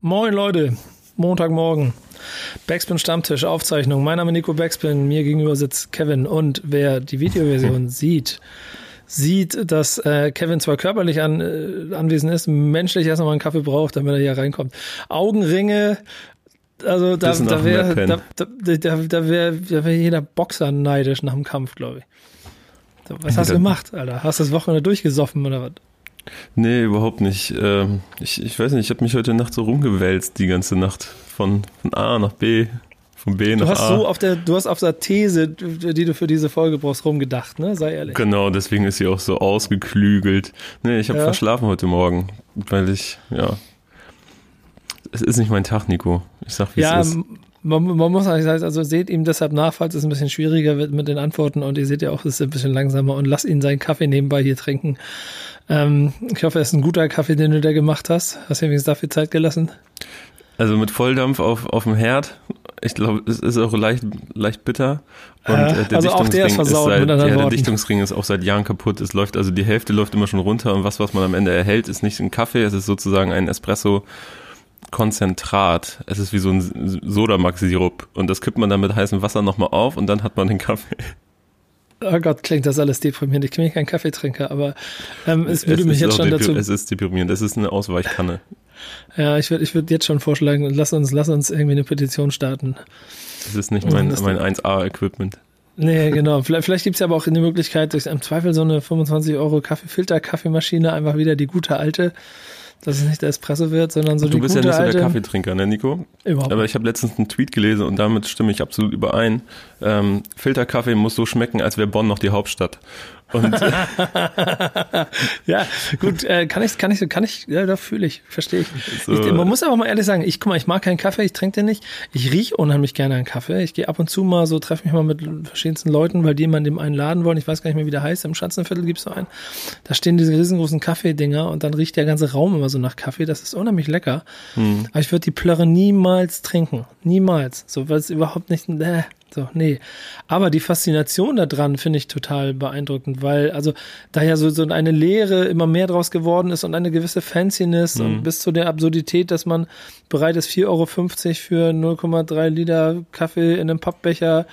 Moin Leute, Montagmorgen. Backspin Stammtisch, Aufzeichnung. Mein Name ist Nico Backspin, mir gegenüber sitzt Kevin und wer die Videoversion sieht, sieht, dass äh, Kevin zwar körperlich an, äh, anwesend ist, menschlich erst noch mal einen Kaffee braucht, damit er hier reinkommt. Augenringe, also da, da wäre da, da, da, da wär, da wär jeder Boxer neidisch nach dem Kampf, glaube ich. So, was hast du gemacht, Alter? Hast du das Wochenende durchgesoffen oder was? Nee, überhaupt nicht. Ähm, ich, ich weiß nicht, ich habe mich heute Nacht so rumgewälzt die ganze Nacht. Von, von A nach B, von B du nach hast A. So auf der, du hast auf der These, die du für diese Folge brauchst, rumgedacht, ne? Sei ehrlich. Genau, deswegen ist sie auch so ausgeklügelt. Nee, ich habe ja. verschlafen heute Morgen, weil ich, ja. Es ist nicht mein Tag, Nico. Ich sag, wie ja, es ist. Man, man muss eigentlich sagen, also seht ihm deshalb nach, falls es ein bisschen schwieriger wird mit den Antworten und ihr seht ja auch, es ist ein bisschen langsamer und lasst ihn seinen Kaffee nebenbei hier trinken. Ähm, ich hoffe, es ist ein guter Kaffee, den du da gemacht hast. Hast du übrigens dafür Zeit gelassen? Also mit Volldampf auf, auf dem Herd. Ich glaube, es ist auch leicht, leicht bitter. Und äh, der also auch der ist versaut, ist seit, ja, der Dichtungsring ist auch seit Jahren kaputt. Es läuft, also die Hälfte läuft immer schon runter und was, was man am Ende erhält, ist nicht ein Kaffee, es ist sozusagen ein Espresso Konzentrat. Es ist wie so ein Sodamax-Sirup. Und das kippt man dann mit heißem Wasser nochmal auf und dann hat man den Kaffee. Oh Gott, klingt das alles deprimierend. Ich bin kein Kaffeetrinker, aber ähm, es würde es mich jetzt schon dazu. Es ist deprimierend, es ist eine Ausweichkanne. Ja, ich würde ich würd jetzt schon vorschlagen, lass uns, lass uns irgendwie eine Petition starten. Das ist nicht mein, mein 1A-Equipment. Nee, genau. Vielleicht, vielleicht gibt es ja aber auch eine Möglichkeit, durch im Zweifel so eine 25 Euro Kaffeefilter-Kaffeemaschine, einfach wieder die gute alte, dass es nicht der Espresso wird, sondern so du die bist gute ja nicht so der Kaffeetrinker, ne, Nico? Überhaupt. Aber ich habe letztens einen Tweet gelesen und damit stimme ich absolut überein. Ähm, Filterkaffee muss so schmecken, als wäre Bonn noch die Hauptstadt. Und ja, gut, äh, kann ich, kann ich, kann ich, ja, da fühle ich, verstehe ich. So. ich. Man muss aber mal ehrlich sagen, ich guck mal, ich mag keinen Kaffee, ich trinke den nicht. Ich rieche unheimlich gerne einen Kaffee. Ich gehe ab und zu mal so, treffe mich mal mit verschiedensten Leuten, weil die immer in dem einen Laden wollen. Ich weiß gar nicht mehr, wie der heißt. Im Schanzenviertel gibt's so einen. Da stehen diese riesengroßen Kaffeedinger und dann riecht der ganze Raum immer so nach Kaffee. Das ist unheimlich lecker. Hm. Aber ich würde die Plörre niemals trinken. Niemals. So, weil es überhaupt nicht, äh, so, nee. Aber die Faszination daran finde ich total beeindruckend, weil, also, da ja so, so eine Lehre immer mehr draus geworden ist und eine gewisse Fanciness mhm. und bis zu der Absurdität, dass man bereit ist, 4,50 Euro für 0,3 Liter Kaffee in einem Pappbecher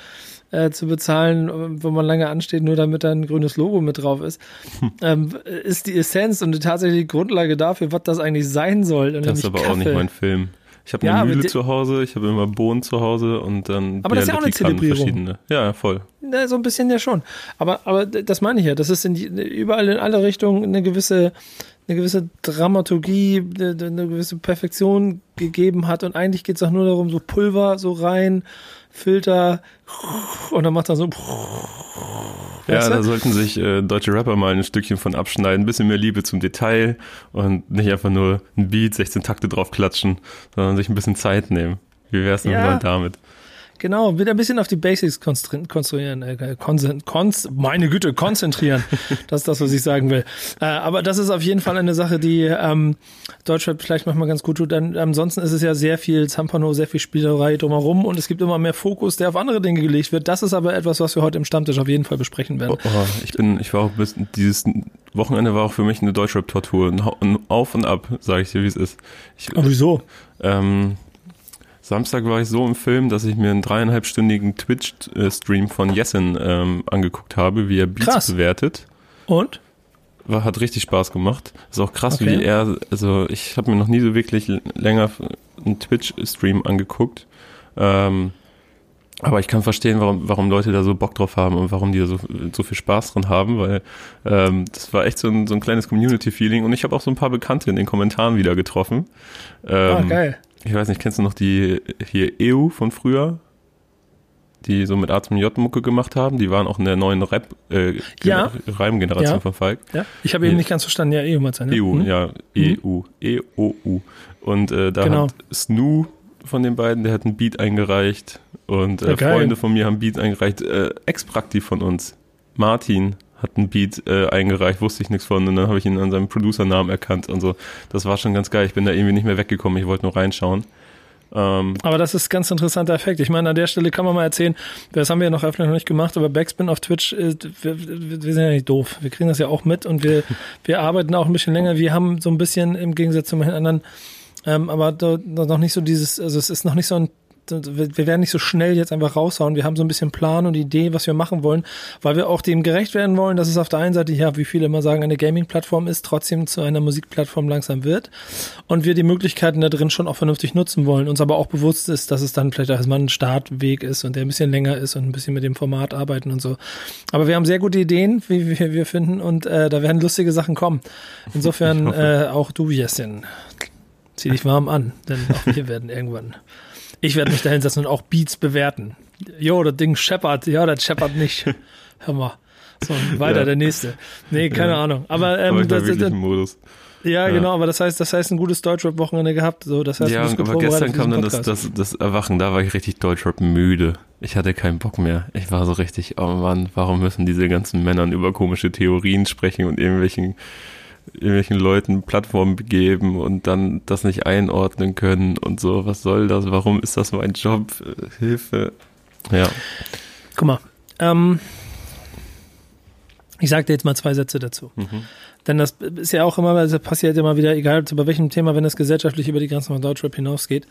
äh, zu bezahlen, wo man lange ansteht, nur damit da ein grünes Logo mit drauf ist, hm. ähm, ist die Essenz und die tatsächliche Grundlage dafür, was das eigentlich sein soll. das ist aber Kaffee. auch nicht mein Film. Ich habe eine ja, Mühle zu Hause, ich habe immer Bohnen zu Hause und dann aber das ist ja auch eine Zelebrierung. verschiedene. Ja, voll. Ja, so ein bisschen ja schon. Aber, aber das meine ich ja. Das ist in die, überall in alle Richtungen eine gewisse, eine gewisse Dramaturgie, eine, eine gewisse Perfektion gegeben hat. Und eigentlich geht es auch nur darum, so Pulver so rein, Filter und dann macht er so. Ja, da sollten sich äh, deutsche Rapper mal ein Stückchen von abschneiden. Ein bisschen mehr Liebe zum Detail und nicht einfach nur ein Beat, 16 Takte drauf klatschen, sondern sich ein bisschen Zeit nehmen. Wie wär's denn ja. mal damit? Genau, wieder ein bisschen auf die Basics konstruieren, äh, konz, meine Güte, konzentrieren. das ist das, was ich sagen will. Äh, aber das ist auf jeden Fall eine Sache, die ähm, Deutschrap vielleicht manchmal ganz gut tut. Dann, ansonsten ist es ja sehr viel Zampano, sehr viel Spielerei drumherum und es gibt immer mehr Fokus, der auf andere Dinge gelegt wird. Das ist aber etwas, was wir heute im Stammtisch auf jeden Fall besprechen werden. Oh, oh, ich bin, ich war auch bis, dieses Wochenende war auch für mich eine Deutschrap-Tortur. Auf und ab, sage ich dir, wie es ist. Ich, aber wieso? Ähm, Samstag war ich so im Film, dass ich mir einen dreieinhalbstündigen Twitch-Stream von Jessen ähm, angeguckt habe, wie er Beats krass. bewertet. Und? War, hat richtig Spaß gemacht. Ist auch krass, okay. wie er, also ich habe mir noch nie so wirklich länger einen Twitch-Stream angeguckt. Ähm, aber ich kann verstehen, warum, warum Leute da so Bock drauf haben und warum die da so, so viel Spaß dran haben, weil ähm, das war echt so ein, so ein kleines Community-Feeling und ich habe auch so ein paar Bekannte in den Kommentaren wieder getroffen. Ähm, ah, geil ich weiß nicht, kennst du noch die hier EU von früher? Die so mit A zum J Mucke gemacht haben, die waren auch in der neuen Rap äh, ja. Reimgeneration ja. von Falk. Ja, ich habe eben nicht ganz verstanden, ja, EU mal sein. EU, mhm. ja, EU, E O U. Und äh, da genau. hat Snoo von den beiden, der hat einen Beat eingereicht und äh. Freunde von mir haben Beat eingereicht, äh, Ex-Prakti von uns, Martin hat ein Beat äh, eingereicht, wusste ich nichts von und dann habe ich ihn an seinem Producernamen erkannt und so. Das war schon ganz geil. Ich bin da irgendwie nicht mehr weggekommen. Ich wollte nur reinschauen. Ähm, aber das ist ein ganz interessanter Effekt. Ich meine, an der Stelle kann man mal erzählen, das haben wir ja noch öffentlich noch nicht gemacht, aber Backspin auf Twitch, äh, wir, wir, sind ja nicht doof. Wir kriegen das ja auch mit und wir, wir arbeiten auch ein bisschen länger. Wir haben so ein bisschen im Gegensatz zu manchen anderen Ähm, aber noch nicht so dieses, also es ist noch nicht so ein wir werden nicht so schnell jetzt einfach raushauen. Wir haben so ein bisschen Plan und Idee, was wir machen wollen, weil wir auch dem gerecht werden wollen, dass es auf der einen Seite, ja, wie viele immer sagen, eine Gaming-Plattform ist, trotzdem zu einer Musikplattform langsam wird und wir die Möglichkeiten da drin schon auch vernünftig nutzen wollen. Uns aber auch bewusst ist, dass es dann vielleicht erstmal ein Startweg ist und der ein bisschen länger ist und ein bisschen mit dem Format arbeiten und so. Aber wir haben sehr gute Ideen, wie wir, wir finden und äh, da werden lustige Sachen kommen. Insofern äh, auch du, Jessin, zieh dich warm an, denn auch wir werden irgendwann ich werde mich da hinsetzen und auch Beats bewerten. Jo, das Ding scheppert. Ja, das scheppert nicht. Hör mal. So, weiter ja. der nächste. Nee, keine ja. Ahnung. Aber, ähm, aber das, das, Modus. Ja, ja, genau, aber das heißt, das heißt ein gutes Deutschrap-Wochenende gehabt. So, das heißt, ja, aber gestern kam dann das, das, das Erwachen, da war ich richtig Deutschrap müde. Ich hatte keinen Bock mehr. Ich war so richtig, oh Mann, warum müssen diese ganzen Männern über komische Theorien sprechen und irgendwelchen irgendwelchen Leuten Plattformen geben und dann das nicht einordnen können und so. Was soll das? Warum ist das mein Job? Hilfe. Ja. Guck mal. Ähm, ich sage dir jetzt mal zwei Sätze dazu. Mhm. Denn das ist ja auch immer, das passiert immer wieder, egal bei welchem Thema, wenn es gesellschaftlich über die Grenzen von Deutschrap hinausgeht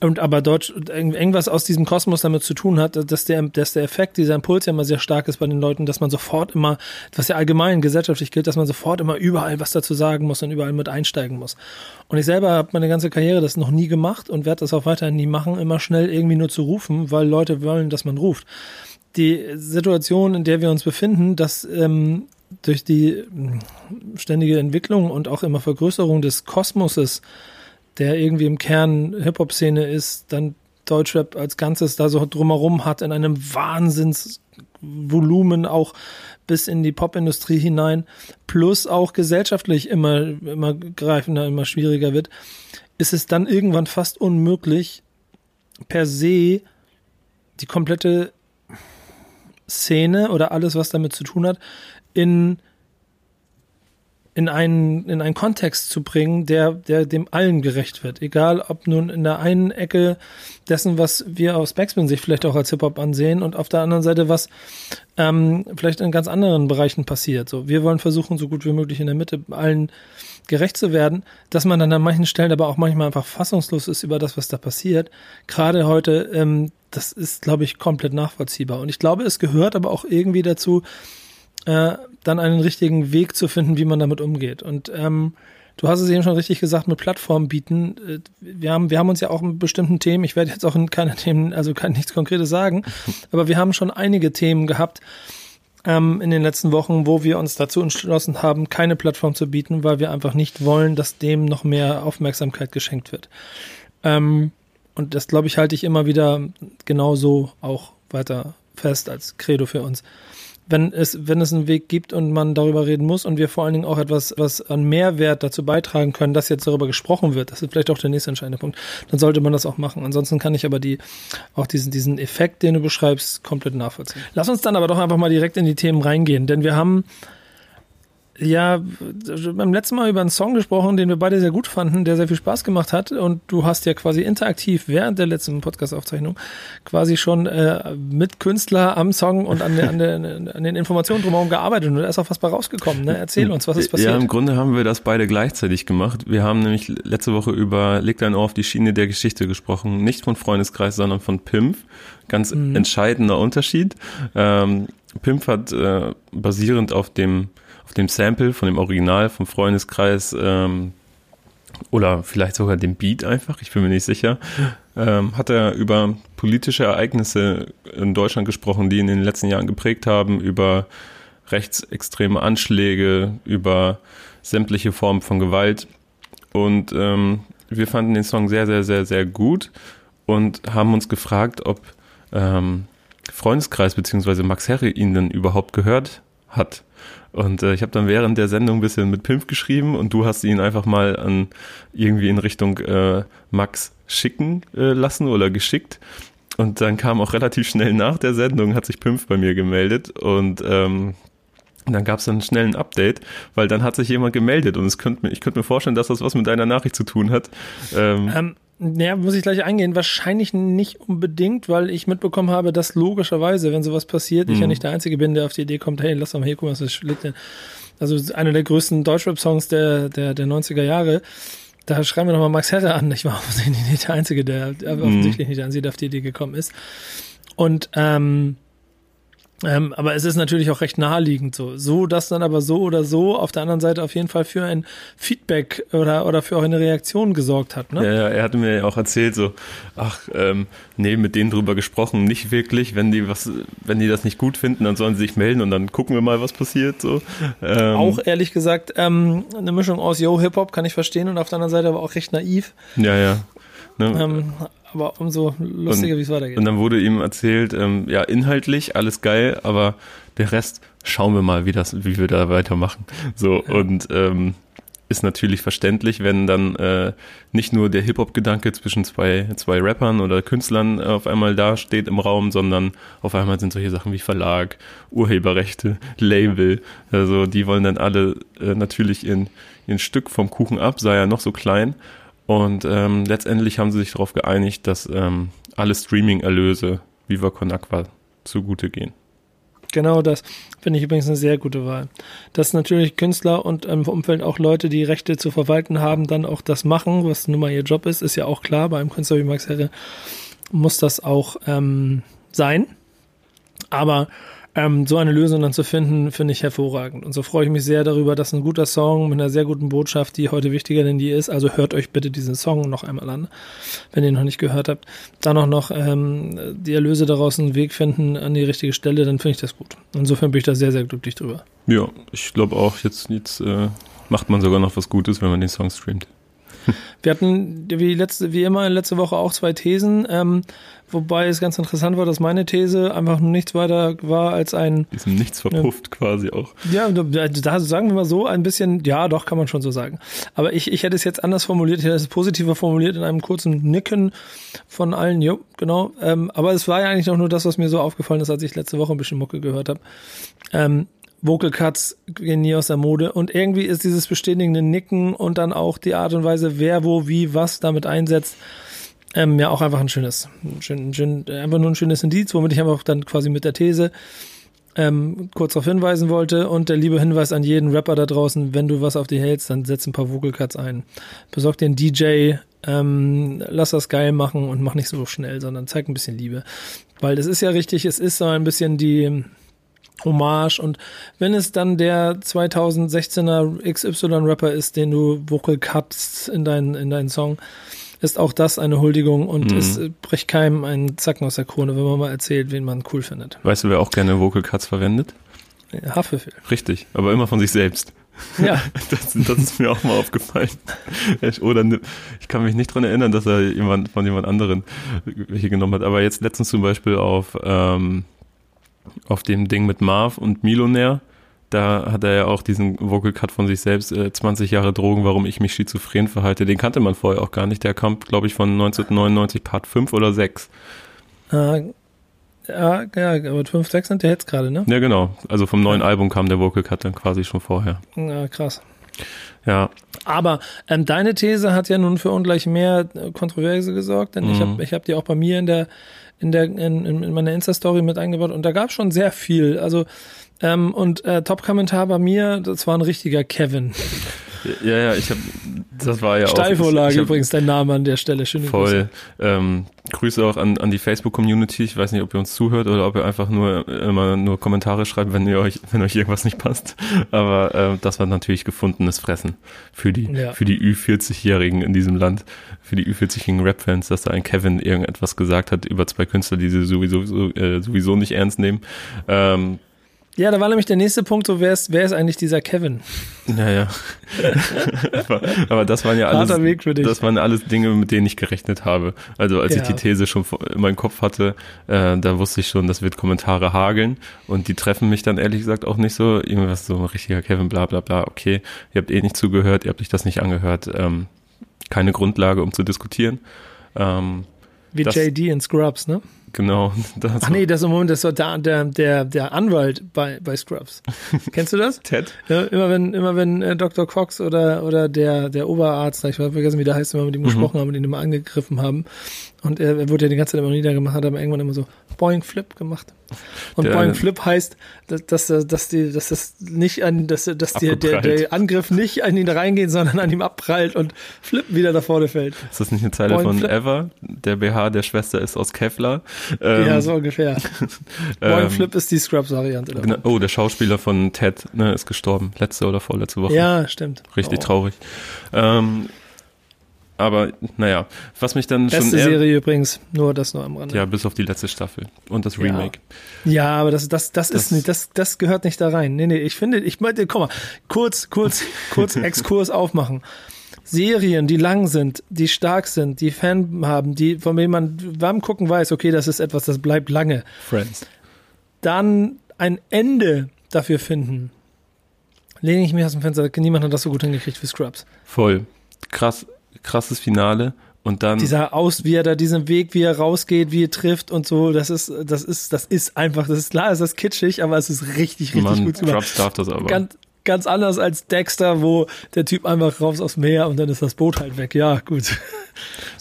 und aber dort irgendwas aus diesem Kosmos damit zu tun hat, dass der, dass der Effekt, dieser Impuls ja immer sehr stark ist bei den Leuten, dass man sofort immer, was ja allgemein gesellschaftlich gilt, dass man sofort immer überall was dazu sagen muss und überall mit einsteigen muss. Und ich selber habe meine ganze Karriere das noch nie gemacht und werde das auch weiterhin nie machen, immer schnell irgendwie nur zu rufen, weil Leute wollen, dass man ruft. Die Situation, in der wir uns befinden, dass ähm, durch die hm, ständige Entwicklung und auch immer Vergrößerung des Kosmoses der irgendwie im Kern Hip-Hop-Szene ist, dann Deutschrap als Ganzes da so drumherum hat, in einem Wahnsinnsvolumen auch bis in die Popindustrie hinein, plus auch gesellschaftlich immer, immer greifender, immer schwieriger wird, ist es dann irgendwann fast unmöglich, per se die komplette Szene oder alles, was damit zu tun hat, in in einen, in einen Kontext zu bringen, der, der dem allen gerecht wird. Egal, ob nun in der einen Ecke dessen, was wir aus Backspin sich vielleicht auch als Hip-Hop ansehen und auf der anderen Seite, was ähm, vielleicht in ganz anderen Bereichen passiert. So, wir wollen versuchen, so gut wie möglich in der Mitte allen gerecht zu werden, dass man dann an manchen Stellen aber auch manchmal einfach fassungslos ist über das, was da passiert. Gerade heute, ähm, das ist, glaube ich, komplett nachvollziehbar. Und ich glaube, es gehört aber auch irgendwie dazu, äh, dann einen richtigen Weg zu finden, wie man damit umgeht. Und ähm, du hast es eben schon richtig gesagt, mit Plattformen bieten. Äh, wir haben, wir haben uns ja auch mit bestimmten Themen, ich werde jetzt auch in keine Themen, also kann nichts Konkretes sagen, aber wir haben schon einige Themen gehabt ähm, in den letzten Wochen, wo wir uns dazu entschlossen haben, keine Plattform zu bieten, weil wir einfach nicht wollen, dass dem noch mehr Aufmerksamkeit geschenkt wird. Ähm, und das, glaube ich, halte ich immer wieder genauso auch weiter fest als Credo für uns wenn es, wenn es einen Weg gibt und man darüber reden muss und wir vor allen Dingen auch etwas, was an Mehrwert dazu beitragen können, dass jetzt darüber gesprochen wird, das ist vielleicht auch der nächste entscheidende Punkt, dann sollte man das auch machen. Ansonsten kann ich aber die, auch diesen, diesen Effekt, den du beschreibst, komplett nachvollziehen. Lass uns dann aber doch einfach mal direkt in die Themen reingehen, denn wir haben ja, beim letzten Mal über einen Song gesprochen, den wir beide sehr gut fanden, der sehr viel Spaß gemacht hat. Und du hast ja quasi interaktiv während der letzten Podcast-Aufzeichnung quasi schon äh, mit Künstler am Song und an, an, der, an den Informationen drumherum gearbeitet. Und da ist auch was bei rausgekommen. Ne? Erzähl uns, was ist passiert? Ja, im Grunde haben wir das beide gleichzeitig gemacht. Wir haben nämlich letzte Woche über Leg dein Ohr auf die Schiene der Geschichte gesprochen. Nicht von Freundeskreis, sondern von Pimp. Ganz mhm. entscheidender Unterschied. Ähm, Pimp hat äh, basierend auf dem auf dem Sample von dem Original vom Freundeskreis ähm, oder vielleicht sogar dem Beat einfach, ich bin mir nicht sicher, ähm, hat er über politische Ereignisse in Deutschland gesprochen, die ihn in den letzten Jahren geprägt haben, über rechtsextreme Anschläge, über sämtliche Formen von Gewalt. Und ähm, wir fanden den Song sehr, sehr, sehr, sehr gut und haben uns gefragt, ob ähm, Freundeskreis bzw. Max Herre ihn denn überhaupt gehört hat. Und äh, ich habe dann während der Sendung ein bisschen mit Pimp geschrieben und du hast ihn einfach mal an irgendwie in Richtung äh, Max schicken äh, lassen oder geschickt. Und dann kam auch relativ schnell nach der Sendung, hat sich Pimp bei mir gemeldet und ähm, dann gab es dann schnell ein Update, weil dann hat sich jemand gemeldet und es könnte mir, ich könnte mir vorstellen, dass das was mit deiner Nachricht zu tun hat. Ähm, ähm, ja, muss ich gleich eingehen. Wahrscheinlich nicht unbedingt, weil ich mitbekommen habe, dass logischerweise, wenn sowas passiert, mhm. ich ja mhm. nicht der Einzige bin, der auf die Idee kommt, hey, lass doch mal hier gucken, was das denn. Also einer der größten Deutschrap-Songs der, der, der 90er Jahre. da schreiben wir nochmal Max Herre an. Ich war offensichtlich nicht der Einzige, der mhm. offensichtlich nicht der Einzige, der auf die Idee gekommen ist. Und ähm, ähm, aber es ist natürlich auch recht naheliegend so. So, dass dann aber so oder so auf der anderen Seite auf jeden Fall für ein Feedback oder, oder für auch eine Reaktion gesorgt hat. Ne? Ja, ja, er hatte mir ja auch erzählt, so, ach, ähm, nee, mit denen drüber gesprochen, nicht wirklich. Wenn die was, wenn die das nicht gut finden, dann sollen sie sich melden und dann gucken wir mal, was passiert. So. Ähm, auch ehrlich gesagt, ähm, eine Mischung aus Yo, Hip-Hop kann ich verstehen und auf der anderen Seite aber auch recht naiv. Ja, ja. Ne? Ähm, aber umso lustiger, wie es weitergeht. Und dann wurde ihm erzählt, ähm, ja, inhaltlich alles geil, aber der Rest schauen wir mal, wie das, wie wir da weitermachen. So ja. und ähm, ist natürlich verständlich, wenn dann äh, nicht nur der Hip-Hop-Gedanke zwischen zwei, zwei Rappern oder Künstlern auf einmal da steht im Raum, sondern auf einmal sind solche Sachen wie Verlag, Urheberrechte, Label, also die wollen dann alle äh, natürlich in ein Stück vom Kuchen ab, sei er noch so klein und ähm, letztendlich haben sie sich darauf geeinigt, dass ähm, alle Streaming-Erlöse Viva Con Aqua zugute gehen. Genau das finde ich übrigens eine sehr gute Wahl. Dass natürlich Künstler und im Umfeld auch Leute, die Rechte zu verwalten haben, dann auch das machen, was nun mal ihr Job ist, ist ja auch klar. Bei einem Künstler wie Max Herre muss das auch ähm, sein. Aber ähm, so eine Lösung dann zu finden, finde ich hervorragend. Und so freue ich mich sehr darüber, dass ein guter Song mit einer sehr guten Botschaft, die heute wichtiger denn die ist, also hört euch bitte diesen Song noch einmal an, wenn ihr ihn noch nicht gehört habt, dann auch noch ähm, die Erlöse daraus einen Weg finden an die richtige Stelle, dann finde ich das gut. Insofern bin ich da sehr, sehr glücklich drüber. Ja, ich glaube auch, jetzt, jetzt äh, macht man sogar noch was Gutes, wenn man den Song streamt. Wir hatten wie, letzte, wie immer letzte Woche auch zwei Thesen, ähm, wobei es ganz interessant war, dass meine These einfach nichts weiter war als ein. Ist nichts verpufft äh, quasi auch. Ja, da sagen wir mal so ein bisschen, ja, doch, kann man schon so sagen. Aber ich, ich hätte es jetzt anders formuliert, ich hätte es positiver formuliert in einem kurzen Nicken von allen, jo, genau. Ähm, aber es war ja eigentlich auch nur das, was mir so aufgefallen ist, als ich letzte Woche ein bisschen Mucke gehört habe. Ähm, Vocal Cuts gehen nie aus der Mode und irgendwie ist dieses bestätigende Nicken und dann auch die Art und Weise, wer wo wie was damit einsetzt, ähm, ja auch einfach ein schönes, ein schön, schön, einfach nur ein schönes Indiz, womit ich einfach dann quasi mit der These ähm, kurz darauf hinweisen wollte und der liebe Hinweis an jeden Rapper da draußen, wenn du was auf die hältst, dann setz ein paar Vocal Cuts ein. Besorg einen DJ, ähm, lass das geil machen und mach nicht so schnell, sondern zeig ein bisschen Liebe. Weil es ist ja richtig, es ist so ein bisschen die Hommage und wenn es dann der 2016er XY-Rapper ist, den du Vocal Cuts in deinen in deinen Song, ist auch das eine Huldigung und mhm. es bricht keinem einen Zacken aus der Krone, wenn man mal erzählt, wen man cool findet. Weißt du, wer auch gerne Vocal Cuts verwendet? Haftbefehl. Richtig, aber immer von sich selbst. Ja. Das, das, ist mir auch mal aufgefallen. Oder ich kann mich nicht dran erinnern, dass er jemand von jemand anderen welche genommen hat. Aber jetzt letztens zum Beispiel auf ähm, auf dem Ding mit Marv und Milonär. Da hat er ja auch diesen Vocal Cut von sich selbst, äh, 20 Jahre Drogen, warum ich mich schizophren verhalte. Den kannte man vorher auch gar nicht. Der kam, glaube ich, von 1999 Part 5 oder 6. Äh, ja, ja, aber 5, 6 sind ja jetzt gerade, ne? Ja, genau. Also vom neuen. Album kam der Vocal Cut dann quasi schon vorher. Ja, krass. Ja. Aber ähm, deine These hat ja nun für ungleich mehr Kontroverse gesorgt, denn mhm. ich habe ich hab die auch bei mir in der in der in, in meiner Insta-Story mit eingebaut und da gab schon sehr viel. Also ähm, und äh, Top-Kommentar bei mir, das war ein richtiger Kevin. Ja, ja, ich habe, das war ja Steilvorlage auch. Ich, übrigens dein Name an der Stelle. Schöne voll. Grüße. Ähm, Grüße auch an, an die Facebook-Community. Ich weiß nicht, ob ihr uns zuhört oder ob ihr einfach nur immer nur Kommentare schreibt, wenn ihr euch, wenn euch irgendwas nicht passt. Aber äh, das war natürlich gefundenes Fressen für die ja. für die Ü40-Jährigen in diesem Land, für die Ü40-jährigen Rap-Fans, dass da ein Kevin irgendetwas gesagt hat über zwei Künstler, die sie sowieso äh, sowieso nicht ernst nehmen. Ähm, ja, da war nämlich der nächste Punkt, so wer ist, wer ist eigentlich dieser Kevin? Naja. aber, aber, das waren ja alles, das waren alles Dinge, mit denen ich gerechnet habe. Also als ja. ich die These schon in meinem Kopf hatte, äh, da wusste ich schon, das wird Kommentare hageln und die treffen mich dann ehrlich gesagt auch nicht so. Irgendwas so ein richtiger Kevin, bla bla bla, okay, ihr habt eh nicht zugehört, ihr habt euch das nicht angehört. Ähm, keine Grundlage, um zu diskutieren. Ähm, Wie das, JD in Scrubs, ne? Genau. Ach nee, das ist im Moment das ist der, der, der, der Anwalt bei, bei Scrubs. Kennst du das? Ted? Ja, immer wenn, immer wenn äh, Dr. Cox oder, oder der, der Oberarzt, ich weiß vergessen, wie der heißt, wenn wir mit ihm mhm. gesprochen haben und ihn immer angegriffen haben. Und er, er wurde ja die ganze Zeit immer niedergemacht, hat aber irgendwann immer so Boing Flip gemacht. Und der, Boing Flip heißt, dass, dass, dass, die, dass das nicht an, dass, dass die, der, der Angriff nicht an ihn reingeht, sondern an ihm abprallt und Flip wieder da vorne fällt. Ist das nicht eine Zeile Boing von Flip. Ever? Der BH der Schwester ist aus Kevlar. Ähm, ja, so ungefähr. Boing ähm, Flip ist die Scrubs-Variante. Genau. Oh, der Schauspieler von Ted ne, ist gestorben. Letzte oder vorletzte Woche. Ja, stimmt. Richtig oh. traurig. Ähm, aber naja, was mich dann Beste schon. Beste Serie übrigens, nur das nur am Rande. Ja, bis auf die letzte Staffel und das Remake. Ja, ja aber das, das, das, das, ist nicht, das, das gehört nicht da rein. Nee, nee, ich finde, ich meinte, guck mal, kurz, kurz, kurz Exkurs aufmachen. Serien, die lang sind, die stark sind, die Fan haben, die, von denen man beim Gucken weiß, okay, das ist etwas, das bleibt lange. Friends. Dann ein Ende dafür finden. Lehne ich mich aus dem Fenster, niemand hat das so gut hingekriegt wie Scrubs. Voll. Krass krasses Finale. Und dann. Dieser Aus, wie er da diesen Weg, wie er rausgeht, wie er trifft und so, das ist, das ist, das ist einfach, das ist klar, ist kitschig, aber es ist richtig, richtig Mann, gut gemacht. darf das aber. Ganz, ganz anders als Dexter, wo der Typ einfach raus aufs Meer und dann ist das Boot halt weg. Ja, gut.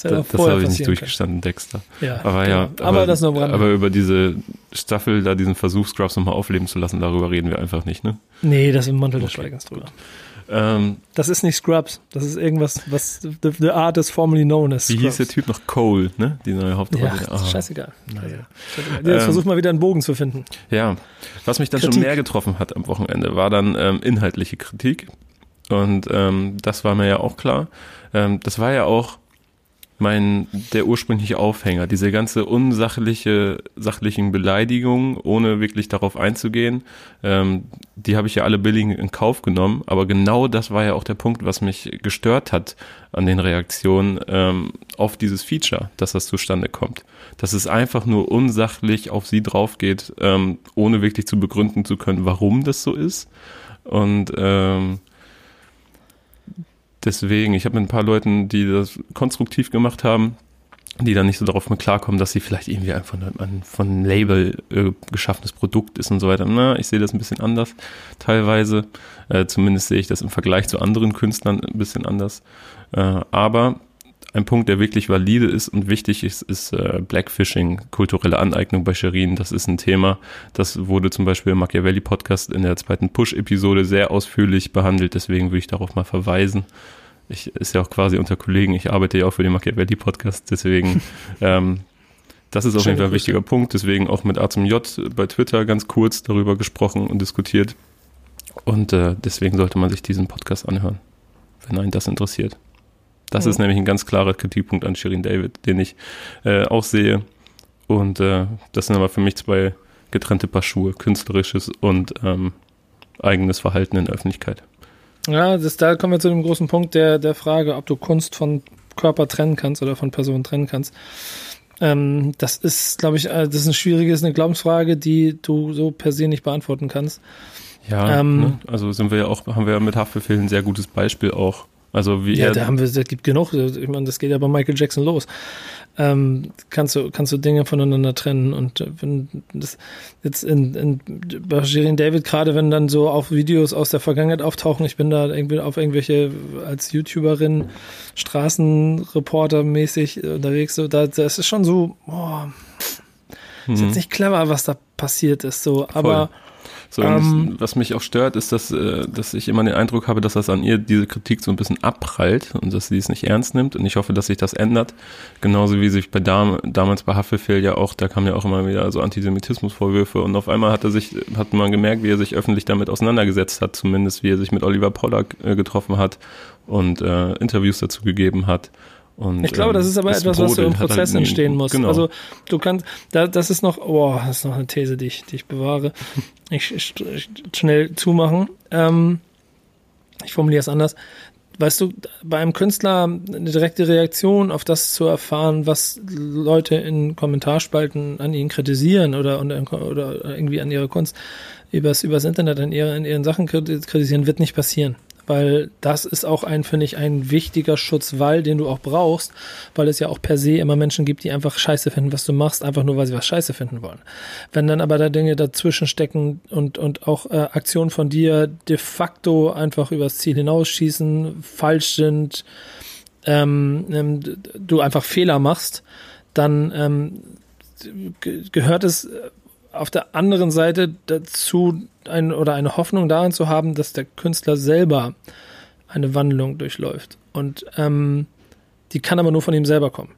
Das, das, das habe ich nicht durchgestanden, Dexter. Ja, aber ja, aber, aber, das nur aber über diese Staffel, da diesen Versuch, Scrubs nochmal aufleben zu lassen, darüber reden wir einfach nicht, ne? Nee, das ist im Mantel des Schweigens drüber. Ähm, das ist nicht Scrubs. Das ist irgendwas, was the, the art is formerly known as Scrubs. Wie hieß der Typ noch? Cole, ne? Die neue Hauptrolle. Ja, oh. scheißegal. Naja. Jetzt ähm, versuch mal wieder einen Bogen zu finden. Ja. Was mich dann Kritik. schon mehr getroffen hat am Wochenende, war dann ähm, inhaltliche Kritik. Und ähm, das war mir ja auch klar. Ähm, das war ja auch mein, der ursprüngliche Aufhänger, diese ganze unsachliche, sachlichen Beleidigungen, ohne wirklich darauf einzugehen, ähm, die habe ich ja alle billig in Kauf genommen, aber genau das war ja auch der Punkt, was mich gestört hat an den Reaktionen ähm, auf dieses Feature, dass das zustande kommt. Dass es einfach nur unsachlich auf sie drauf geht, ähm, ohne wirklich zu begründen zu können, warum das so ist. Und ähm, deswegen, ich habe mit ein paar Leuten, die das konstruktiv gemacht haben, die dann nicht so darauf klarkommen, dass sie vielleicht irgendwie einfach ein von Label äh, geschaffenes Produkt ist und so weiter. Na, ich sehe das ein bisschen anders teilweise. Äh, zumindest sehe ich das im Vergleich zu anderen Künstlern ein bisschen anders. Äh, aber ein Punkt, der wirklich valide ist und wichtig ist, ist äh, Blackfishing, kulturelle Aneignung bei Shirin. Das ist ein Thema, das wurde zum Beispiel im Machiavelli Podcast in der zweiten Push-Episode sehr ausführlich behandelt. Deswegen würde ich darauf mal verweisen. Ich ist ja auch quasi unter Kollegen. Ich arbeite ja auch für den Machiavelli Podcast. Deswegen, ähm, das ist auf jeden Fall ein wichtiger Punkt. Deswegen auch mit A zum J bei Twitter ganz kurz darüber gesprochen und diskutiert. Und äh, deswegen sollte man sich diesen Podcast anhören, wenn einen das interessiert. Das mhm. ist nämlich ein ganz klarer Kritikpunkt an Shirin David, den ich äh, auch sehe. Und äh, das sind aber für mich zwei getrennte Paar Schuhe, künstlerisches und ähm, eigenes Verhalten in der Öffentlichkeit. Ja, das, da kommen wir zu dem großen Punkt der, der Frage, ob du Kunst von Körper trennen kannst oder von Person trennen kannst. Ähm, das ist, glaube ich, äh, das ist eine schwierige, ist eine Glaubensfrage, die du so per se nicht beantworten kannst. Ja, ähm, ne? also sind wir ja auch, haben wir ja mit Haftbefehl ein sehr gutes Beispiel auch also wie ja, da haben wir, es gibt genug. Ich meine, das geht ja bei Michael Jackson los. Ähm, kannst du kannst du Dinge voneinander trennen und äh, wenn das jetzt in, in bei Shirin David gerade wenn dann so auf Videos aus der Vergangenheit auftauchen, ich bin da irgendwie auf irgendwelche als YouTuberin Straßenreporter mäßig unterwegs, so da das ist schon so, boah, ist jetzt mhm. nicht clever, was da passiert ist, so, aber Voll so, ähm, was mich auch stört, ist, dass, äh, dass ich immer den Eindruck habe, dass das an ihr diese Kritik so ein bisschen abprallt und dass sie es nicht ernst nimmt. Und ich hoffe, dass sich das ändert. Genauso wie sich bei Dam damals bei Haftbefehl ja auch, da kamen ja auch immer wieder so Antisemitismusvorwürfe und auf einmal hat er sich, hat man gemerkt, wie er sich öffentlich damit auseinandergesetzt hat, zumindest wie er sich mit Oliver Pollack äh, getroffen hat und äh, Interviews dazu gegeben hat. Und, ich glaube, das ist aber ähm, etwas, was so im Prozess halt entstehen muss. Genau. Also du kannst, da, das ist noch, oh, das ist noch eine These, die ich, die ich bewahre. Ich, ich, ich schnell zumachen. Ähm, ich formuliere es anders. Weißt du, bei einem Künstler eine direkte Reaktion auf das zu erfahren, was Leute in Kommentarspalten an ihn kritisieren oder, oder irgendwie an ihrer Kunst übers, übers Internet an ihre, in ihren Sachen kritisieren, wird nicht passieren weil das ist auch ein, finde ich, ein wichtiger Schutzwall, den du auch brauchst, weil es ja auch per se immer Menschen gibt, die einfach scheiße finden, was du machst, einfach nur, weil sie was scheiße finden wollen. Wenn dann aber da Dinge dazwischen stecken und, und auch äh, Aktionen von dir de facto einfach übers Ziel hinausschießen, falsch sind, ähm, ähm, du einfach Fehler machst, dann ähm, gehört es auf der anderen Seite dazu, ein, oder eine Hoffnung daran zu haben, dass der Künstler selber eine Wandlung durchläuft. Und ähm, die kann aber nur von ihm selber kommen.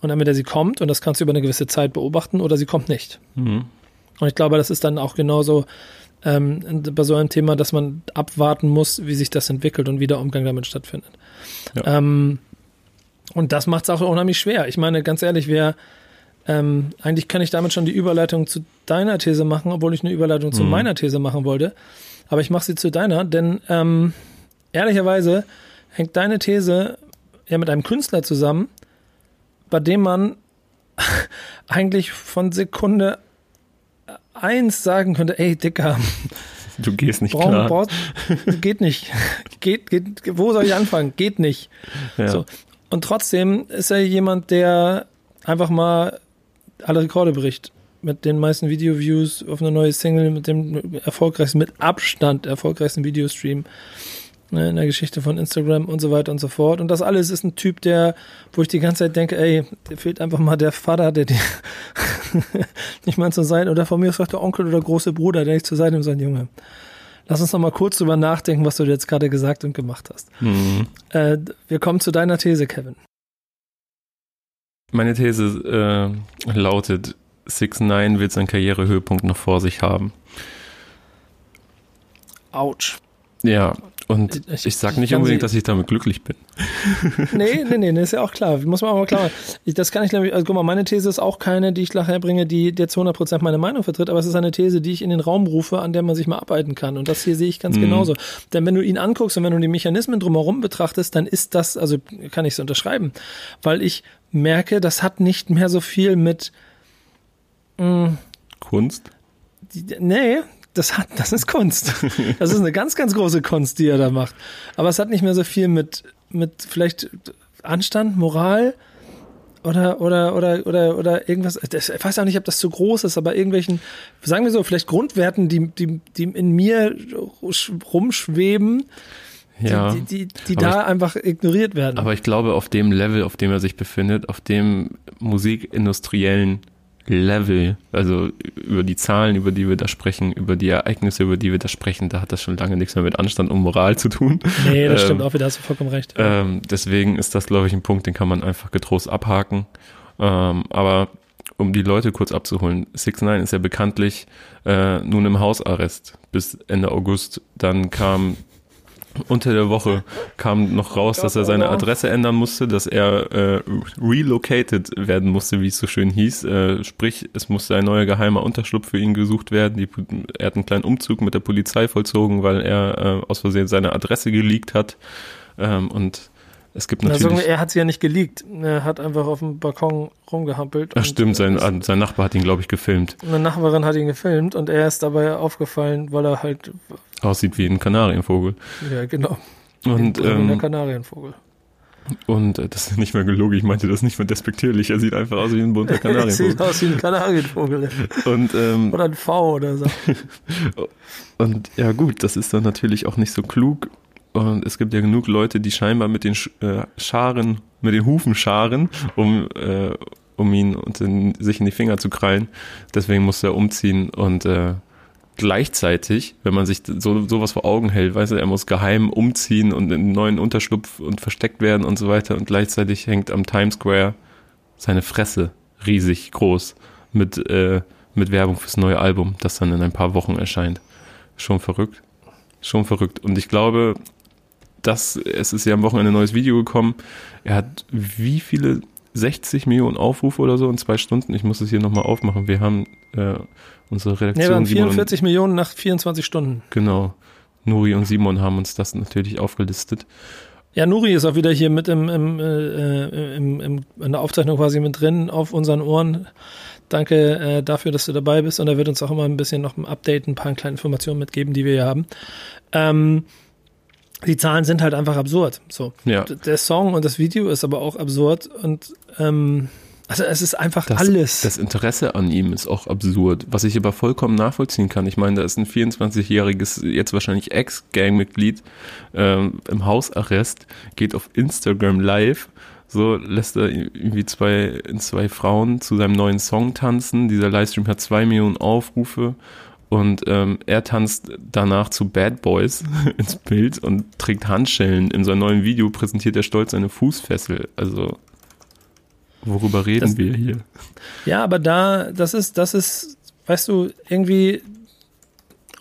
Und entweder sie kommt, und das kannst du über eine gewisse Zeit beobachten, oder sie kommt nicht. Mhm. Und ich glaube, das ist dann auch genauso ähm, bei so einem Thema, dass man abwarten muss, wie sich das entwickelt und wie der Umgang damit stattfindet. Ja. Ähm, und das macht es auch unheimlich schwer. Ich meine, ganz ehrlich, wer ähm, eigentlich kann ich damit schon die Überleitung zu deiner These machen, obwohl ich eine Überleitung zu mhm. meiner These machen wollte. Aber ich mache sie zu deiner, denn ähm, ehrlicherweise hängt deine These ja mit einem Künstler zusammen, bei dem man eigentlich von Sekunde eins sagen könnte, ey, Dicker, du gehst nicht brauch, klar. Brauch, geht nicht. Geht, geht, wo soll ich anfangen? Geht nicht. Ja. So. Und trotzdem ist er jemand, der einfach mal alle Rekorde bricht. Mit den meisten Video-Views auf eine neue Single, mit dem erfolgreichsten, mit Abstand erfolgreichsten Videostream ne, in der Geschichte von Instagram und so weiter und so fort. Und das alles ist ein Typ, der, wo ich die ganze Zeit denke, ey, der fehlt einfach mal der Vater, der dir nicht mal zur Seite, oder von mir ist auch der Onkel oder große Bruder, der nicht zur Seite und sagt, Junge, lass uns noch mal kurz drüber nachdenken, was du jetzt gerade gesagt und gemacht hast. Mhm. Äh, wir kommen zu deiner These, Kevin. Meine These äh, lautet, 6 9 wird seinen Karrierehöhepunkt noch vor sich haben. Autsch. Ja, und ich, ich sage nicht unbedingt, dass ich damit glücklich bin. Nee, nee, nee, nee, ist ja auch klar. Muss man aber klar machen. Ich, das kann ich nämlich, also guck mal, meine These ist auch keine, die ich nachher bringe, die, zu 100% meine Meinung vertritt, aber es ist eine These, die ich in den Raum rufe, an der man sich mal arbeiten kann. Und das hier sehe ich ganz mhm. genauso. Denn wenn du ihn anguckst und wenn du die Mechanismen drumherum betrachtest, dann ist das, also kann ich es unterschreiben, weil ich merke, das hat nicht mehr so viel mit mh, mm, Kunst? Die, nee, das hat, das ist Kunst. Das ist eine ganz, ganz große Kunst, die er da macht. Aber es hat nicht mehr so viel mit, mit vielleicht Anstand, Moral oder, oder, oder, oder, oder irgendwas. Ich weiß auch nicht, ob das zu groß ist, aber irgendwelchen, sagen wir so, vielleicht Grundwerten, die, die, die in mir rumschweben. Ja, die, die, die, die da ich, einfach ignoriert werden. Aber ich glaube, auf dem Level, auf dem er sich befindet, auf dem musikindustriellen Level, also über die Zahlen, über die wir da sprechen, über die Ereignisse, über die wir da sprechen, da hat das schon lange nichts mehr mit Anstand und Moral zu tun. Nee, das ähm, stimmt auch wieder, hast du vollkommen recht. Ähm, deswegen ist das, glaube ich, ein Punkt, den kann man einfach getrost abhaken. Ähm, aber um die Leute kurz abzuholen, 6 9 ist ja bekanntlich äh, nun im Hausarrest bis Ende August. Dann kam unter der Woche kam noch raus, dass er seine Adresse ändern musste, dass er äh, relocated werden musste, wie es so schön hieß. Äh, sprich, es musste ein neuer geheimer Unterschlupf für ihn gesucht werden. Die, er hat einen kleinen Umzug mit der Polizei vollzogen, weil er äh, aus Versehen seine Adresse geleakt hat. Ähm, und es gibt natürlich. Also, er hat sie ja nicht geleakt. Er hat einfach auf dem Balkon rumgehampelt. Ach stimmt, sein, sein Nachbar hat ihn, glaube ich, gefilmt. Eine Nachbarin hat ihn gefilmt und er ist dabei aufgefallen, weil er halt aussieht wie ein Kanarienvogel. Ja, genau. Und ähm, ein Kanarienvogel. Und äh, das ist nicht mehr gelogen, ich meinte das nicht mehr despektierlich. Er sieht einfach aus wie ein bunter Kanarienvogel. er sieht aus wie ein Kanarienvogel. Und, ähm, oder ein V oder so. und ja gut, das ist dann natürlich auch nicht so klug, und es gibt ja genug Leute, die scheinbar mit den äh, Scharen, mit den Hufen scharen, um, äh, um ihn und in, sich in die Finger zu krallen. Deswegen muss er umziehen und äh, gleichzeitig, wenn man sich so sowas vor Augen hält, weiß er, er muss geheim umziehen und in einen neuen Unterschlupf und versteckt werden und so weiter und gleichzeitig hängt am Times Square seine Fresse riesig groß mit äh, mit Werbung fürs neue Album, das dann in ein paar Wochen erscheint. Schon verrückt. Schon verrückt. Und ich glaube, das, es ist ja am Wochenende ein neues Video gekommen. Er hat wie viele 60 Millionen Aufrufe oder so in zwei Stunden. Ich muss es hier nochmal aufmachen. Wir haben äh, unsere Redaktion. Ja, waren 44 Simon, Millionen nach 24 Stunden. Genau. Nuri und Simon haben uns das natürlich aufgelistet. Ja, Nuri ist auch wieder hier mit im, im, äh, im, im, in der Aufzeichnung quasi mit drin auf unseren Ohren. Danke äh, dafür, dass du dabei bist und er wird uns auch immer ein bisschen noch ein Update, ein paar kleine Informationen mitgeben, die wir hier haben. Ähm, die Zahlen sind halt einfach absurd. So. Ja. Der Song und das Video ist aber auch absurd und ähm, also es ist einfach das, alles. Das Interesse an ihm ist auch absurd, was ich aber vollkommen nachvollziehen kann. Ich meine, da ist ein 24-jähriges, jetzt wahrscheinlich Ex-Gang-Mitglied ähm, im Hausarrest, geht auf Instagram live, so lässt er irgendwie zwei, zwei Frauen zu seinem neuen Song tanzen. Dieser Livestream hat zwei Millionen Aufrufe und ähm, er tanzt danach zu Bad Boys ins Bild und trägt Handschellen. In seinem neuen Video präsentiert er stolz seine Fußfessel. Also Worüber reden das, wir hier? Ja, aber da, das ist, das ist, weißt du, irgendwie,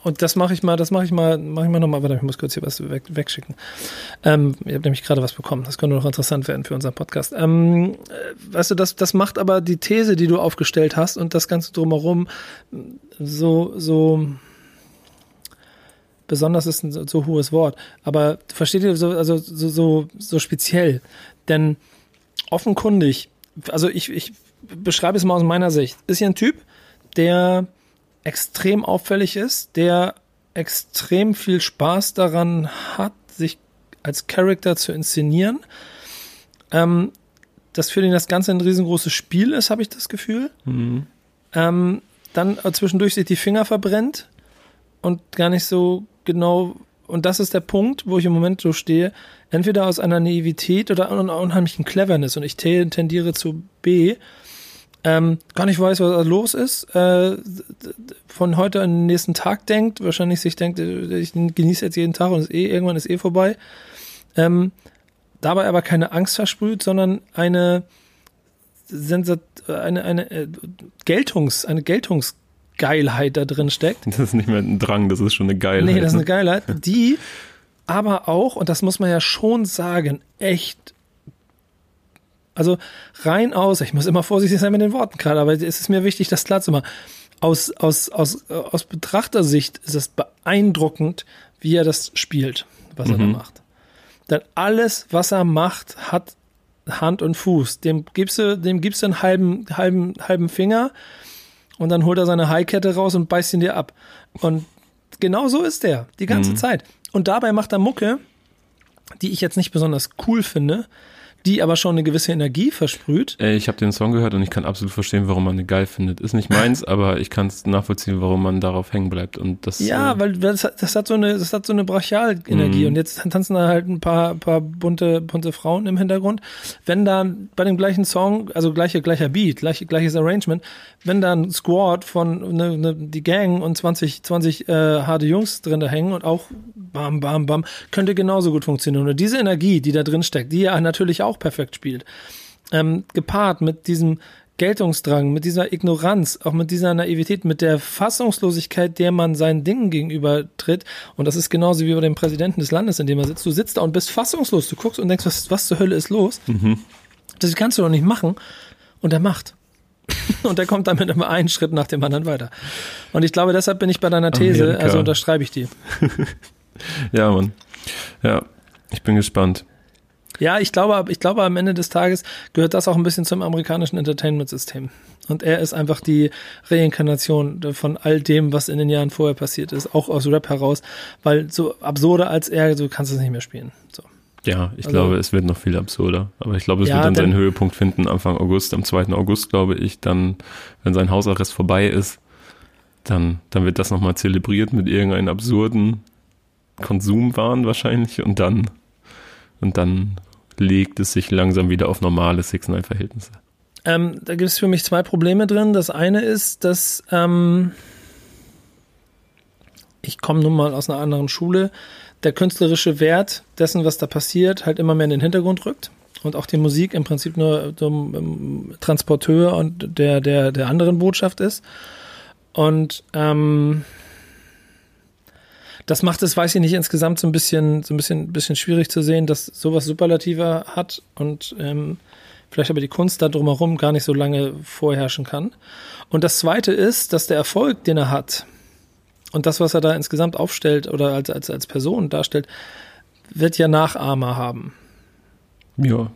und das mache ich mal, das mache ich mal, mache ich mal nochmal, warte, ich muss kurz hier was weg, wegschicken. Ähm, ich habe nämlich gerade was bekommen, das könnte noch interessant werden für unseren Podcast. Ähm, äh, weißt du, das, das macht aber die These, die du aufgestellt hast und das Ganze drumherum so, so, besonders ist ein so, so hohes Wort, aber versteht ihr, so, also so, so, so speziell, denn offenkundig also ich, ich beschreibe es mal aus meiner Sicht, ist hier ein Typ, der extrem auffällig ist, der extrem viel Spaß daran hat, sich als Charakter zu inszenieren. Ähm, dass für ihn das Ganze ein riesengroßes Spiel ist, habe ich das Gefühl. Mhm. Ähm, dann zwischendurch sich die Finger verbrennt und gar nicht so genau und das ist der Punkt, wo ich im Moment so stehe, entweder aus einer Naivität oder einer unheimlichen Cleverness und ich tendiere zu B, ähm, gar nicht weiß, was los ist, äh, von heute an den nächsten Tag denkt, wahrscheinlich sich denkt, äh, ich genieße jetzt jeden Tag und ist eh, irgendwann ist eh vorbei, ähm, dabei aber keine Angst versprüht, sondern eine Sensat eine, eine äh, Geltungs, eine Geltungs Geilheit da drin steckt. Das ist nicht mehr ein Drang, das ist schon eine Geilheit. Nee, das ist eine ne? Geilheit, die aber auch, und das muss man ja schon sagen, echt also rein aus, ich muss immer vorsichtig sein mit den Worten gerade, aber es ist mir wichtig, das klar zu machen. Aus, aus, aus, aus Betrachtersicht ist es beeindruckend, wie er das spielt, was mhm. er da mhm. macht. Denn alles, was er macht, hat Hand und Fuß. Dem gibst du, dem gibst du einen halben, halben, halben Finger und dann holt er seine Haikette raus und beißt ihn dir ab. Und genau so ist er, die ganze mhm. Zeit. Und dabei macht er Mucke, die ich jetzt nicht besonders cool finde, die aber schon eine gewisse Energie versprüht. Ey, ich habe den Song gehört und ich kann absolut verstehen, warum man ihn geil findet. Ist nicht meins, aber ich kann es nachvollziehen, warum man darauf hängen bleibt. Und das, ja, äh, weil das, das, hat so eine, das hat so eine Brachialenergie. Mhm. Und jetzt tanzen da halt ein paar, paar bunte, bunte Frauen im Hintergrund. Wenn da bei dem gleichen Song, also gleiche, gleicher Beat, gleich, gleiches Arrangement, wenn da ein Squad von ne, ne, die Gang und 20, 20 äh, harte Jungs drin da hängen und auch bam, bam, bam, könnte genauso gut funktionieren. Und diese Energie, die da drin steckt, die ja natürlich auch perfekt spielt, ähm, gepaart mit diesem Geltungsdrang, mit dieser Ignoranz, auch mit dieser Naivität, mit der Fassungslosigkeit, der man seinen Dingen gegenüber tritt. Und das ist genauso wie bei dem Präsidenten des Landes, in dem er sitzt. Du sitzt da und bist fassungslos. Du guckst und denkst, was, was zur Hölle ist los? Mhm. Das kannst du doch nicht machen. Und er macht. und er kommt damit immer einen Schritt nach dem anderen weiter. Und ich glaube, deshalb bin ich bei deiner These, Amerika. also unterschreibe ich die. ja, Mann. Ja, ich bin gespannt. Ja, ich glaube, ich glaube, am Ende des Tages gehört das auch ein bisschen zum amerikanischen Entertainment-System. Und er ist einfach die Reinkarnation von all dem, was in den Jahren vorher passiert ist, auch aus Rap heraus, weil so absurder als er, so kannst du es nicht mehr spielen. So. Ja, ich also, glaube, es wird noch viel absurder. Aber ich glaube, es ja, wird dann seinen Höhepunkt finden Anfang August, am 2. August, glaube ich, dann, wenn sein Hausarrest vorbei ist, dann, dann wird das nochmal zelebriert mit irgendeinem absurden Konsumwahn wahrscheinlich und dann, und dann legt es sich langsam wieder auf normale Six Nine Verhältnisse. Ähm, da gibt es für mich zwei Probleme drin. Das eine ist, dass ähm, ich komme nun mal aus einer anderen Schule. Der künstlerische Wert dessen, was da passiert, halt immer mehr in den Hintergrund rückt und auch die Musik im Prinzip nur so ein Transporteur und der der der anderen Botschaft ist. Und ähm, das macht es, weiß ich nicht, insgesamt so ein bisschen, so ein bisschen, bisschen schwierig zu sehen, dass sowas Superlativer hat und ähm, vielleicht aber die Kunst da drumherum gar nicht so lange vorherrschen kann. Und das zweite ist, dass der Erfolg, den er hat, und das, was er da insgesamt aufstellt oder als, als, als Person darstellt, wird ja Nachahmer haben. Ja,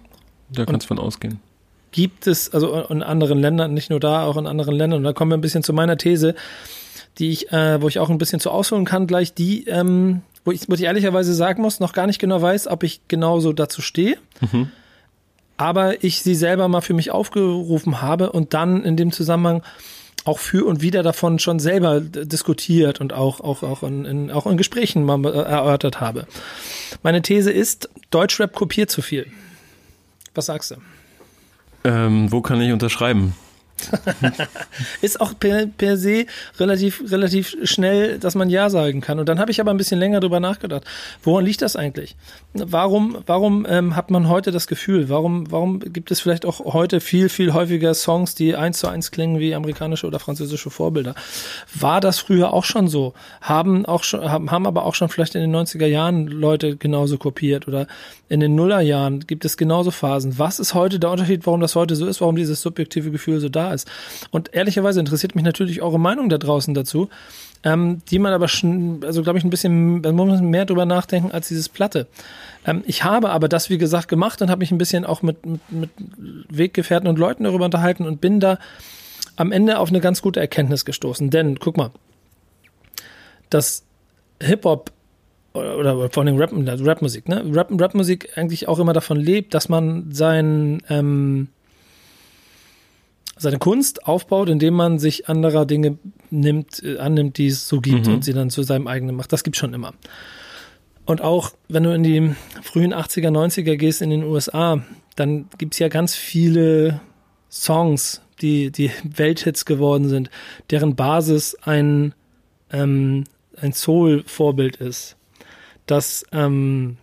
da kannst du von ausgehen. Gibt es, also in anderen Ländern, nicht nur da, auch in anderen Ländern, und da kommen wir ein bisschen zu meiner These, die ich, äh, wo ich auch ein bisschen zu ausholen kann, gleich die, ähm, wo ich, wo ich ehrlicherweise sagen muss, noch gar nicht genau weiß, ob ich genauso dazu stehe. Mhm. Aber ich sie selber mal für mich aufgerufen habe und dann in dem Zusammenhang auch für und wieder davon schon selber diskutiert und auch, auch, auch, in, in, auch in Gesprächen mal erörtert habe. Meine These ist, Deutschrap kopiert zu viel. Was sagst du? Ähm, wo kann ich unterschreiben? ist auch per, per se relativ, relativ schnell, dass man Ja sagen kann. Und dann habe ich aber ein bisschen länger drüber nachgedacht. Woran liegt das eigentlich? Warum, warum ähm, hat man heute das Gefühl? Warum, warum gibt es vielleicht auch heute viel, viel häufiger Songs, die eins zu eins klingen wie amerikanische oder französische Vorbilder? War das früher auch schon so? Haben auch schon, haben, haben aber auch schon vielleicht in den 90er Jahren Leute genauso kopiert oder in den Nullerjahren gibt es genauso Phasen. Was ist heute der Unterschied, warum das heute so ist, warum dieses subjektive Gefühl so da ist? Und ehrlicherweise interessiert mich natürlich eure Meinung da draußen dazu, ähm, die man aber schon, also glaube ich, ein bisschen, da muss man mehr drüber nachdenken als dieses Platte. Ähm, ich habe aber das, wie gesagt, gemacht und habe mich ein bisschen auch mit, mit, mit Weggefährten und Leuten darüber unterhalten und bin da am Ende auf eine ganz gute Erkenntnis gestoßen. Denn, guck mal, das Hip-Hop oder, oder vor allem Rap, also Rapmusik, ne? Rap, Rapmusik eigentlich auch immer davon lebt, dass man sein, ähm, seine Kunst aufbaut, indem man sich anderer Dinge nimmt, äh, annimmt, die es so gibt mhm. und sie dann zu seinem eigenen macht. Das gibt schon immer. Und auch wenn du in die frühen 80er, 90er gehst in den USA, dann gibt's ja ganz viele Songs, die, die Welthits geworden sind, deren Basis ein, ähm, ein Soul-Vorbild ist das ähm,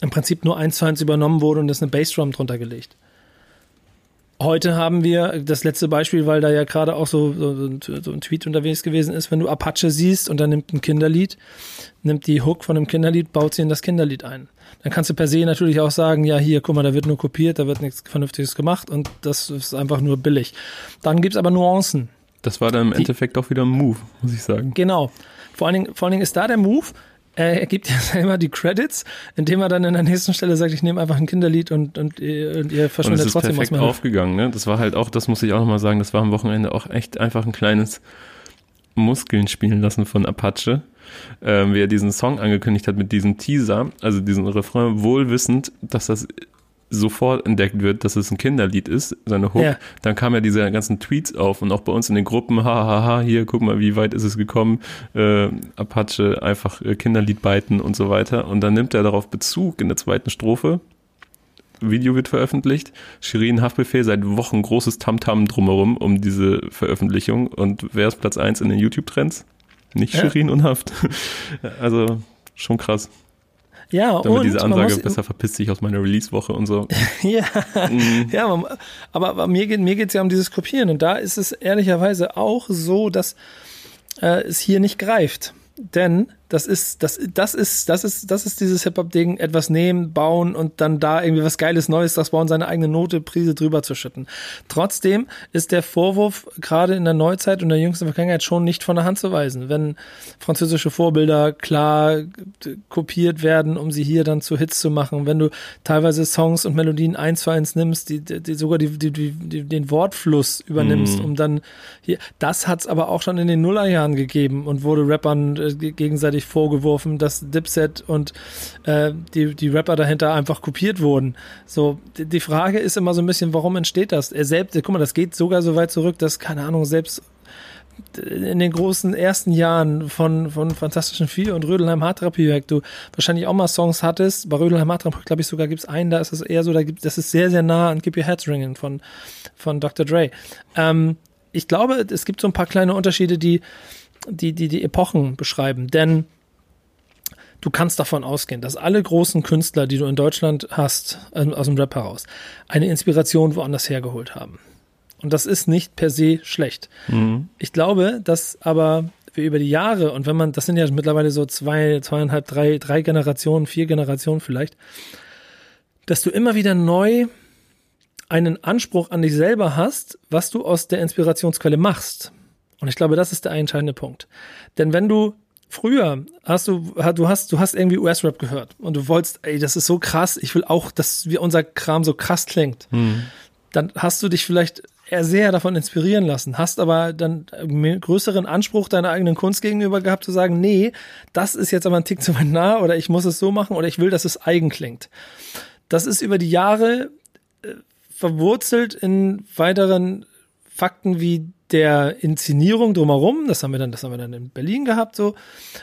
im Prinzip nur eins zu eins übernommen wurde und ist eine Bassdrum drunter gelegt. Heute haben wir das letzte Beispiel, weil da ja gerade auch so, so, so, ein Tweet unterwegs gewesen ist, wenn du Apache siehst und dann nimmt ein Kinderlied, nimmt die Hook von dem Kinderlied, baut sie in das Kinderlied ein. Dann kannst du per se natürlich auch sagen, ja hier, guck mal, da wird nur kopiert, da wird nichts Vernünftiges gemacht und das ist einfach nur billig. Dann gibt's aber Nuancen. Das war dann im die, Endeffekt auch wieder ein Move, muss ich sagen. Genau. Vor allen Dingen, vor allen Dingen ist da der Move, er gibt ja selber die Credits, indem er dann in der nächsten Stelle sagt, ich nehme einfach ein Kinderlied und, und, und ihr verschwindet und trotzdem perfekt aus meiner aufgegangen, ne? Das war halt auch, das muss ich auch nochmal sagen, das war am Wochenende auch echt einfach ein kleines Muskeln spielen lassen von Apache. Ähm, wie er diesen Song angekündigt hat mit diesem Teaser, also diesen Refrain, wohlwissend, dass das sofort entdeckt wird, dass es ein Kinderlied ist, seine Hook, ja. dann kamen ja diese ganzen Tweets auf und auch bei uns in den Gruppen, hahaha, ha, ha, hier, guck mal, wie weit ist es gekommen, äh, Apache, einfach äh, Kinderlied beiten und so weiter. Und dann nimmt er darauf Bezug in der zweiten Strophe. Video wird veröffentlicht. Shirin Haftbefehl seit Wochen großes Tamtam -Tam drumherum um diese Veröffentlichung. Und wer ist Platz 1 in den YouTube-Trends? Nicht ja. Shirin und Haft. also schon krass. Ja, Damit und diese Ansage muss, besser verpisst sich aus meiner Release-Woche und so. ja, mhm. ja, aber, aber mir geht mir geht's ja um dieses Kopieren und da ist es ehrlicherweise auch so, dass äh, es hier nicht greift, denn das ist, das, das ist, das ist, das ist dieses Hip-Hop-Ding, etwas nehmen, bauen und dann da irgendwie was Geiles Neues, das bauen, seine eigene Note, Prise drüber zu schütten. Trotzdem ist der Vorwurf gerade in der Neuzeit und der jüngsten Vergangenheit schon nicht von der Hand zu weisen. Wenn französische Vorbilder klar kopiert werden, um sie hier dann zu Hits zu machen, wenn du teilweise Songs und Melodien eins zu eins nimmst, die, die sogar die, die, die, den Wortfluss übernimmst, mm. um dann hier, das hat's aber auch schon in den Nullerjahren gegeben und wurde Rappern äh, gegenseitig vorgeworfen, dass Dipset und äh, die, die Rapper dahinter einfach kopiert wurden. So, die, die Frage ist immer so ein bisschen, warum entsteht das? Er selbst, guck mal, das geht sogar so weit zurück, dass, keine Ahnung, selbst in den großen ersten Jahren von, von Fantastischen Vier und Rödelheim Hartrepiwerk du wahrscheinlich auch mal Songs hattest. Bei Rödelheim Hartrepiwerk, glaube ich, sogar gibt es einen, da ist es eher so, da gibt, das ist sehr, sehr nah an Keep Your Heads Ringing von, von Dr. Dre. Ähm, ich glaube, es gibt so ein paar kleine Unterschiede, die, die, die, die Epochen beschreiben. Denn du kannst davon ausgehen, dass alle großen Künstler, die du in Deutschland hast, ähm, aus dem Rap heraus, eine Inspiration woanders hergeholt haben. Und das ist nicht per se schlecht. Mhm. Ich glaube, dass aber wir über die Jahre, und wenn man, das sind ja mittlerweile so zwei, zweieinhalb, drei, drei Generationen, vier Generationen vielleicht, dass du immer wieder neu einen Anspruch an dich selber hast, was du aus der Inspirationsquelle machst. Und ich glaube, das ist der entscheidende Punkt. Denn wenn du früher hast du, du hast, du hast irgendwie US-Rap gehört und du wolltest, ey, das ist so krass, ich will auch, dass wie unser Kram so krass klingt. Mhm. Dann hast du dich vielleicht sehr davon inspirieren lassen, hast aber dann größeren Anspruch deiner eigenen Kunst gegenüber gehabt, zu sagen, nee, das ist jetzt aber ein Tick zu weit nah oder ich muss es so machen oder ich will, dass es eigen klingt. Das ist über die Jahre äh, verwurzelt in weiteren Fakten wie der Inszenierung drumherum, das haben wir dann, das haben wir dann in Berlin gehabt, so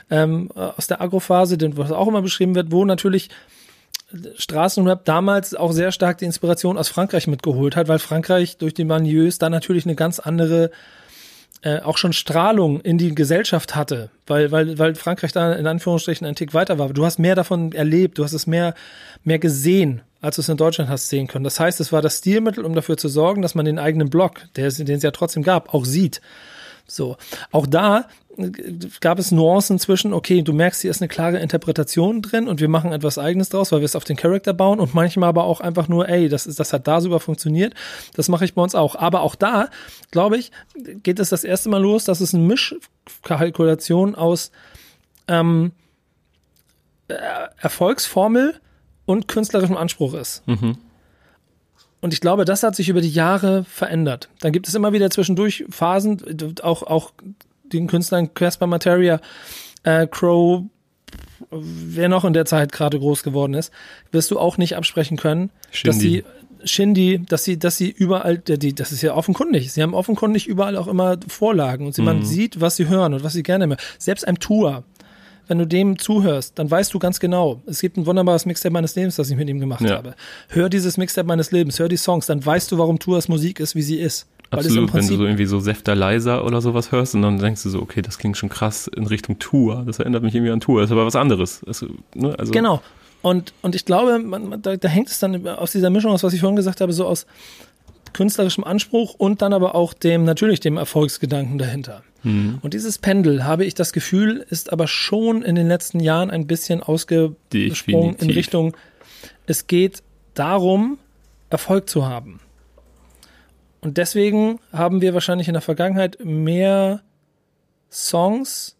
ähm, aus der Agrophase, was auch immer beschrieben wird, wo natürlich Straßenrap damals auch sehr stark die Inspiration aus Frankreich mitgeholt hat, weil Frankreich durch die Manieus da natürlich eine ganz andere äh, auch schon Strahlung in die Gesellschaft hatte, weil, weil, weil Frankreich da in Anführungsstrichen ein Tick weiter war. Du hast mehr davon erlebt, du hast es mehr, mehr gesehen, als du es in Deutschland hast sehen können. Das heißt, es war das Stilmittel, um dafür zu sorgen, dass man den eigenen Block, der, den es ja trotzdem gab, auch sieht. So. Auch da gab es Nuancen zwischen, okay, du merkst, hier ist eine klare Interpretation drin und wir machen etwas Eigenes draus, weil wir es auf den Charakter bauen und manchmal aber auch einfach nur, ey, das, ist, das hat da super funktioniert, das mache ich bei uns auch. Aber auch da, glaube ich, geht es das erste Mal los, dass es eine Mischkalkulation aus ähm, äh, Erfolgsformel und künstlerischem Anspruch ist. Mhm. Und ich glaube, das hat sich über die Jahre verändert. Dann gibt es immer wieder zwischendurch Phasen, auch, auch den Künstlern Casper Materia, äh, Crow, wer noch in der Zeit gerade groß geworden ist, wirst du auch nicht absprechen können, Shindy. dass sie Shindy, dass sie, dass sie überall, die, das ist ja offenkundig. Sie haben offenkundig überall auch immer Vorlagen und sie, mhm. man sieht, was sie hören und was sie gerne mehr. Selbst ein Tour, wenn du dem zuhörst, dann weißt du ganz genau, es gibt ein wunderbares Mixtape meines Lebens, das ich mit ihm gemacht ja. habe. Hör dieses Mixtape meines Lebens, hör die Songs, dann weißt du, warum Tours Musik ist, wie sie ist. Absolut, wenn du so irgendwie so Säfter leiser oder sowas hörst und dann denkst du so, okay, das klingt schon krass in Richtung Tour. Das erinnert mich irgendwie an Tour, das ist aber was anderes. Das, ne, also genau. Und, und ich glaube, man, da, da hängt es dann aus dieser Mischung aus, was ich vorhin gesagt habe, so aus künstlerischem Anspruch und dann aber auch dem, natürlich dem Erfolgsgedanken dahinter. Mhm. Und dieses Pendel, habe ich das Gefühl, ist aber schon in den letzten Jahren ein bisschen ausgesprungen in Richtung, es geht darum, Erfolg zu haben. Und deswegen haben wir wahrscheinlich in der Vergangenheit mehr Songs,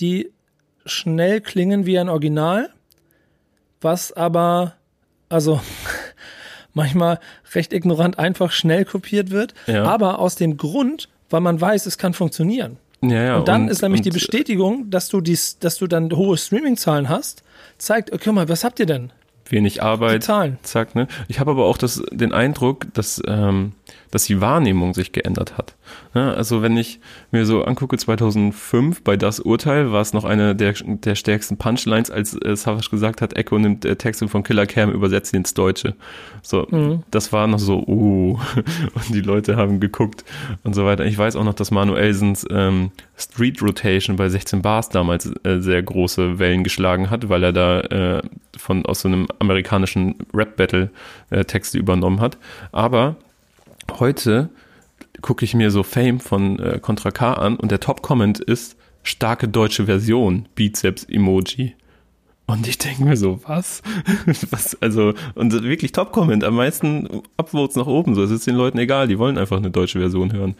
die schnell klingen wie ein Original, was aber, also manchmal recht ignorant einfach schnell kopiert wird, ja. aber aus dem Grund, weil man weiß, es kann funktionieren. Ja, ja, und dann und, ist nämlich die Bestätigung, dass du dies, dass du dann hohe Streaming-Zahlen hast, zeigt, okay, mal, was habt ihr denn? Wenig Arbeit. Zahlen. Zack, ne? Ich habe aber auch das, den Eindruck, dass ähm, dass die Wahrnehmung sich geändert hat. Ja, also wenn ich mir so angucke, 2005 bei Das Urteil war es noch eine der, der stärksten Punchlines, als äh, Savage gesagt hat, Echo nimmt äh, Texte von Killer Cam, übersetzt sie ins Deutsche. So, mhm. das war noch so, uh, und die Leute haben geguckt und so weiter. Ich weiß auch noch, dass Manuelsens ähm, Street Rotation bei 16 Bars damals äh, sehr große Wellen geschlagen hat, weil er da äh, von aus so einem amerikanischen Rap-Battle äh, übernommen hat. Aber heute gucke ich mir so Fame von äh, Contra K an und der Top-Comment ist starke deutsche Version, Bizeps-Emoji. Und ich denke mir so, was? was? Also, und wirklich Top-Comment, am meisten Upvotes nach oben, so, es ist den Leuten egal, die wollen einfach eine deutsche Version hören.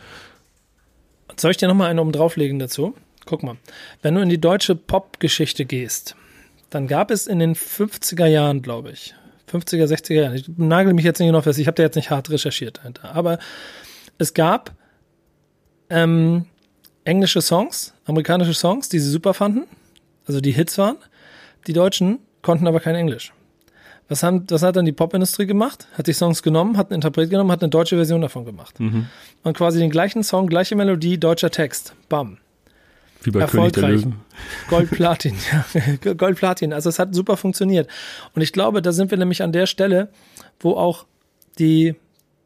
Soll ich dir nochmal eine oben drauflegen dazu? Guck mal, wenn du in die deutsche Pop-Geschichte gehst, dann gab es in den 50er Jahren, glaube ich, 50er, 60er Jahren. Ich nagel mich jetzt nicht noch fest, ich habe da jetzt nicht hart recherchiert dahinter. Aber es gab ähm, englische Songs, amerikanische Songs, die sie super fanden, also die Hits waren. Die Deutschen konnten aber kein Englisch. Was, haben, was hat dann die Popindustrie gemacht? Hat die Songs genommen, hat einen Interpret genommen, hat eine deutsche Version davon gemacht. Mhm. Und quasi den gleichen Song, gleiche Melodie, deutscher Text. Bam. Wie bei König der Löwen. Gold Platin, ja. Gold Platin. Also es hat super funktioniert. Und ich glaube, da sind wir nämlich an der Stelle, wo auch die,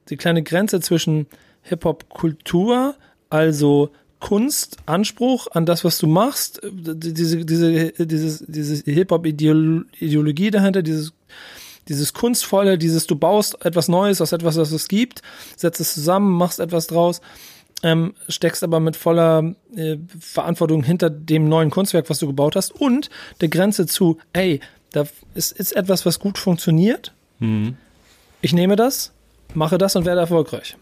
die kleine Grenze zwischen Hip-Hop-Kultur, also Kunst, Anspruch an das, was du machst, diese, diese, dieses, diese Hip-Hop-Ideologie dahinter, dieses, dieses Kunstvolle, dieses du baust etwas Neues aus etwas, was es gibt, setzt es zusammen, machst etwas draus ähm, steckst aber mit voller äh, Verantwortung hinter dem neuen Kunstwerk, was du gebaut hast und der Grenze zu, ey, da ist, ist etwas, was gut funktioniert. Mhm. Ich nehme das, mache das und werde erfolgreich.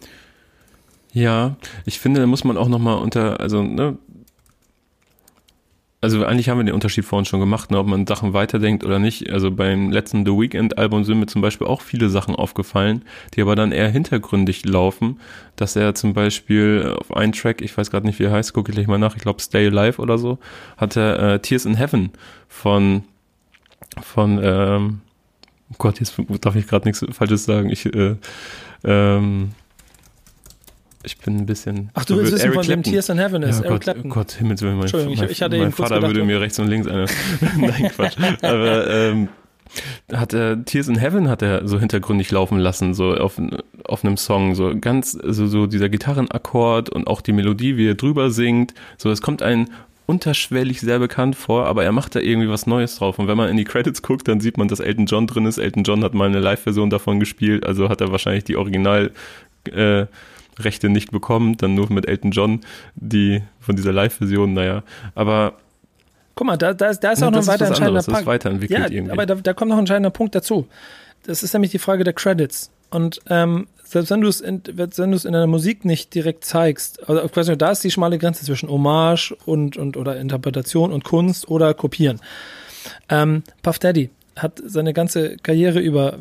Ja, ich finde, da muss man auch nochmal unter, also, ne, also eigentlich haben wir den Unterschied vorhin schon gemacht, ne, ob man Sachen weiterdenkt oder nicht. Also beim letzten The Weekend Album sind mir zum Beispiel auch viele Sachen aufgefallen, die aber dann eher hintergründig laufen, dass er zum Beispiel auf einen Track, ich weiß gerade nicht, wie er heißt, gucke ich gleich mal nach, ich glaube Stay Alive oder so, hat er äh, Tears in Heaven von von ähm, oh Gott, jetzt darf ich gerade nichts Falsches sagen. Ich äh, ähm, ich bin ein bisschen. Ach, du willst wissen, Eric von Clapton. Tears in Heaven ist. Ja, Eric Gott. Gott, Himmelswillen, mein, Entschuldigung, mein, ich, hatte mein Vater gedacht, würde mir rechts und links eine. Nein, Quatsch. Aber ähm, hat er Tears in Heaven hat er so hintergründig laufen lassen, so auf, auf einem Song, so ganz, so, so dieser Gitarrenakkord und auch die Melodie, wie er drüber singt. So, es kommt ein unterschwellig sehr bekannt vor, aber er macht da irgendwie was Neues drauf. Und wenn man in die Credits guckt, dann sieht man, dass Elton John drin ist. Elton John hat mal eine Live-Version davon gespielt, also hat er wahrscheinlich die Original äh, Rechte nicht bekommen, dann nur mit Elton John, die von dieser Live-Version, naja. Aber Guck mal, da, da, da ist auch noch ein weiter entscheidender Punkt. weiterentwickelt ja, irgendwie. aber da, da kommt noch ein entscheidender Punkt dazu. Das ist nämlich die Frage der Credits. Und ähm, selbst wenn du es in, wenn du es in der Musik nicht direkt zeigst, also quasi da ist die schmale Grenze zwischen Hommage und, und oder Interpretation und Kunst oder Kopieren. Ähm, Puff Daddy hat seine ganze Karriere über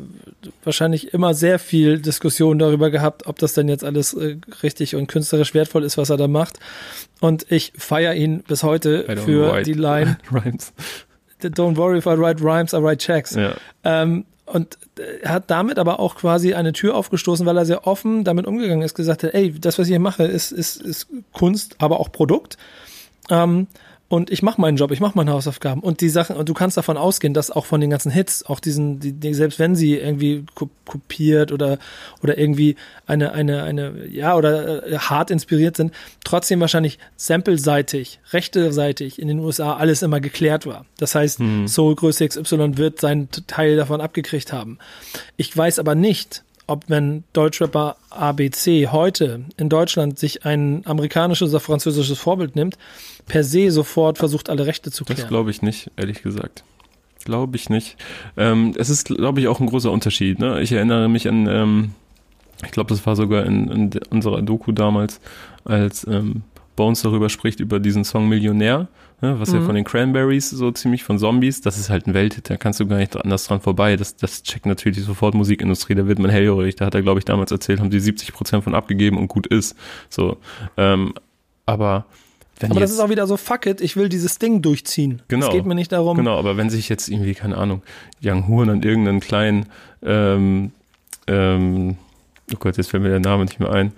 wahrscheinlich immer sehr viel Diskussion darüber gehabt, ob das denn jetzt alles äh, richtig und künstlerisch wertvoll ist, was er da macht. Und ich feiere ihn bis heute für die Line Rhymes. Don't worry if I write rhymes, I write checks. Ja. Ähm, und er hat damit aber auch quasi eine Tür aufgestoßen, weil er sehr offen damit umgegangen ist, gesagt hat, ey, das, was ich hier mache, ist, ist, ist Kunst, aber auch Produkt. Ähm, und ich mache meinen Job, ich mache meine Hausaufgaben und die Sachen und du kannst davon ausgehen, dass auch von den ganzen Hits, auch diesen, die, die, selbst wenn sie irgendwie kopiert oder oder irgendwie eine eine eine ja oder äh, hart inspiriert sind, trotzdem wahrscheinlich sampleseitig, rechteseitig in den USA alles immer geklärt war. Das heißt, hm. Soul Größe XY wird seinen Teil davon abgekriegt haben. Ich weiß aber nicht, ob wenn Deutschrapper ABC heute in Deutschland sich ein amerikanisches oder französisches Vorbild nimmt, per se sofort versucht, alle Rechte zu klären. Das glaube ich nicht, ehrlich gesagt. Glaube ich nicht. Ähm, es ist, glaube ich, auch ein großer Unterschied. Ne? Ich erinnere mich an, ähm, ich glaube, das war sogar in, in unserer Doku damals, als ähm, Bones darüber spricht, über diesen Song Millionär, ne, was mhm. ja von den Cranberries so ziemlich von Zombies, das ist halt ein Welthit, da kannst du gar nicht anders dran vorbei. Das, das checkt natürlich sofort Musikindustrie, da wird man hellhörig. Da hat er, glaube ich, damals erzählt, haben die 70 Prozent von abgegeben und gut ist. So, ähm, aber wenn aber das ist auch wieder so, fuck it, ich will dieses Ding durchziehen. Genau. Es geht mir nicht darum. Genau, aber wenn sich jetzt irgendwie, keine Ahnung, Young Horn an irgendeinen kleinen, ähm, ähm, oh Gott, jetzt fällt mir der Name nicht mehr ein,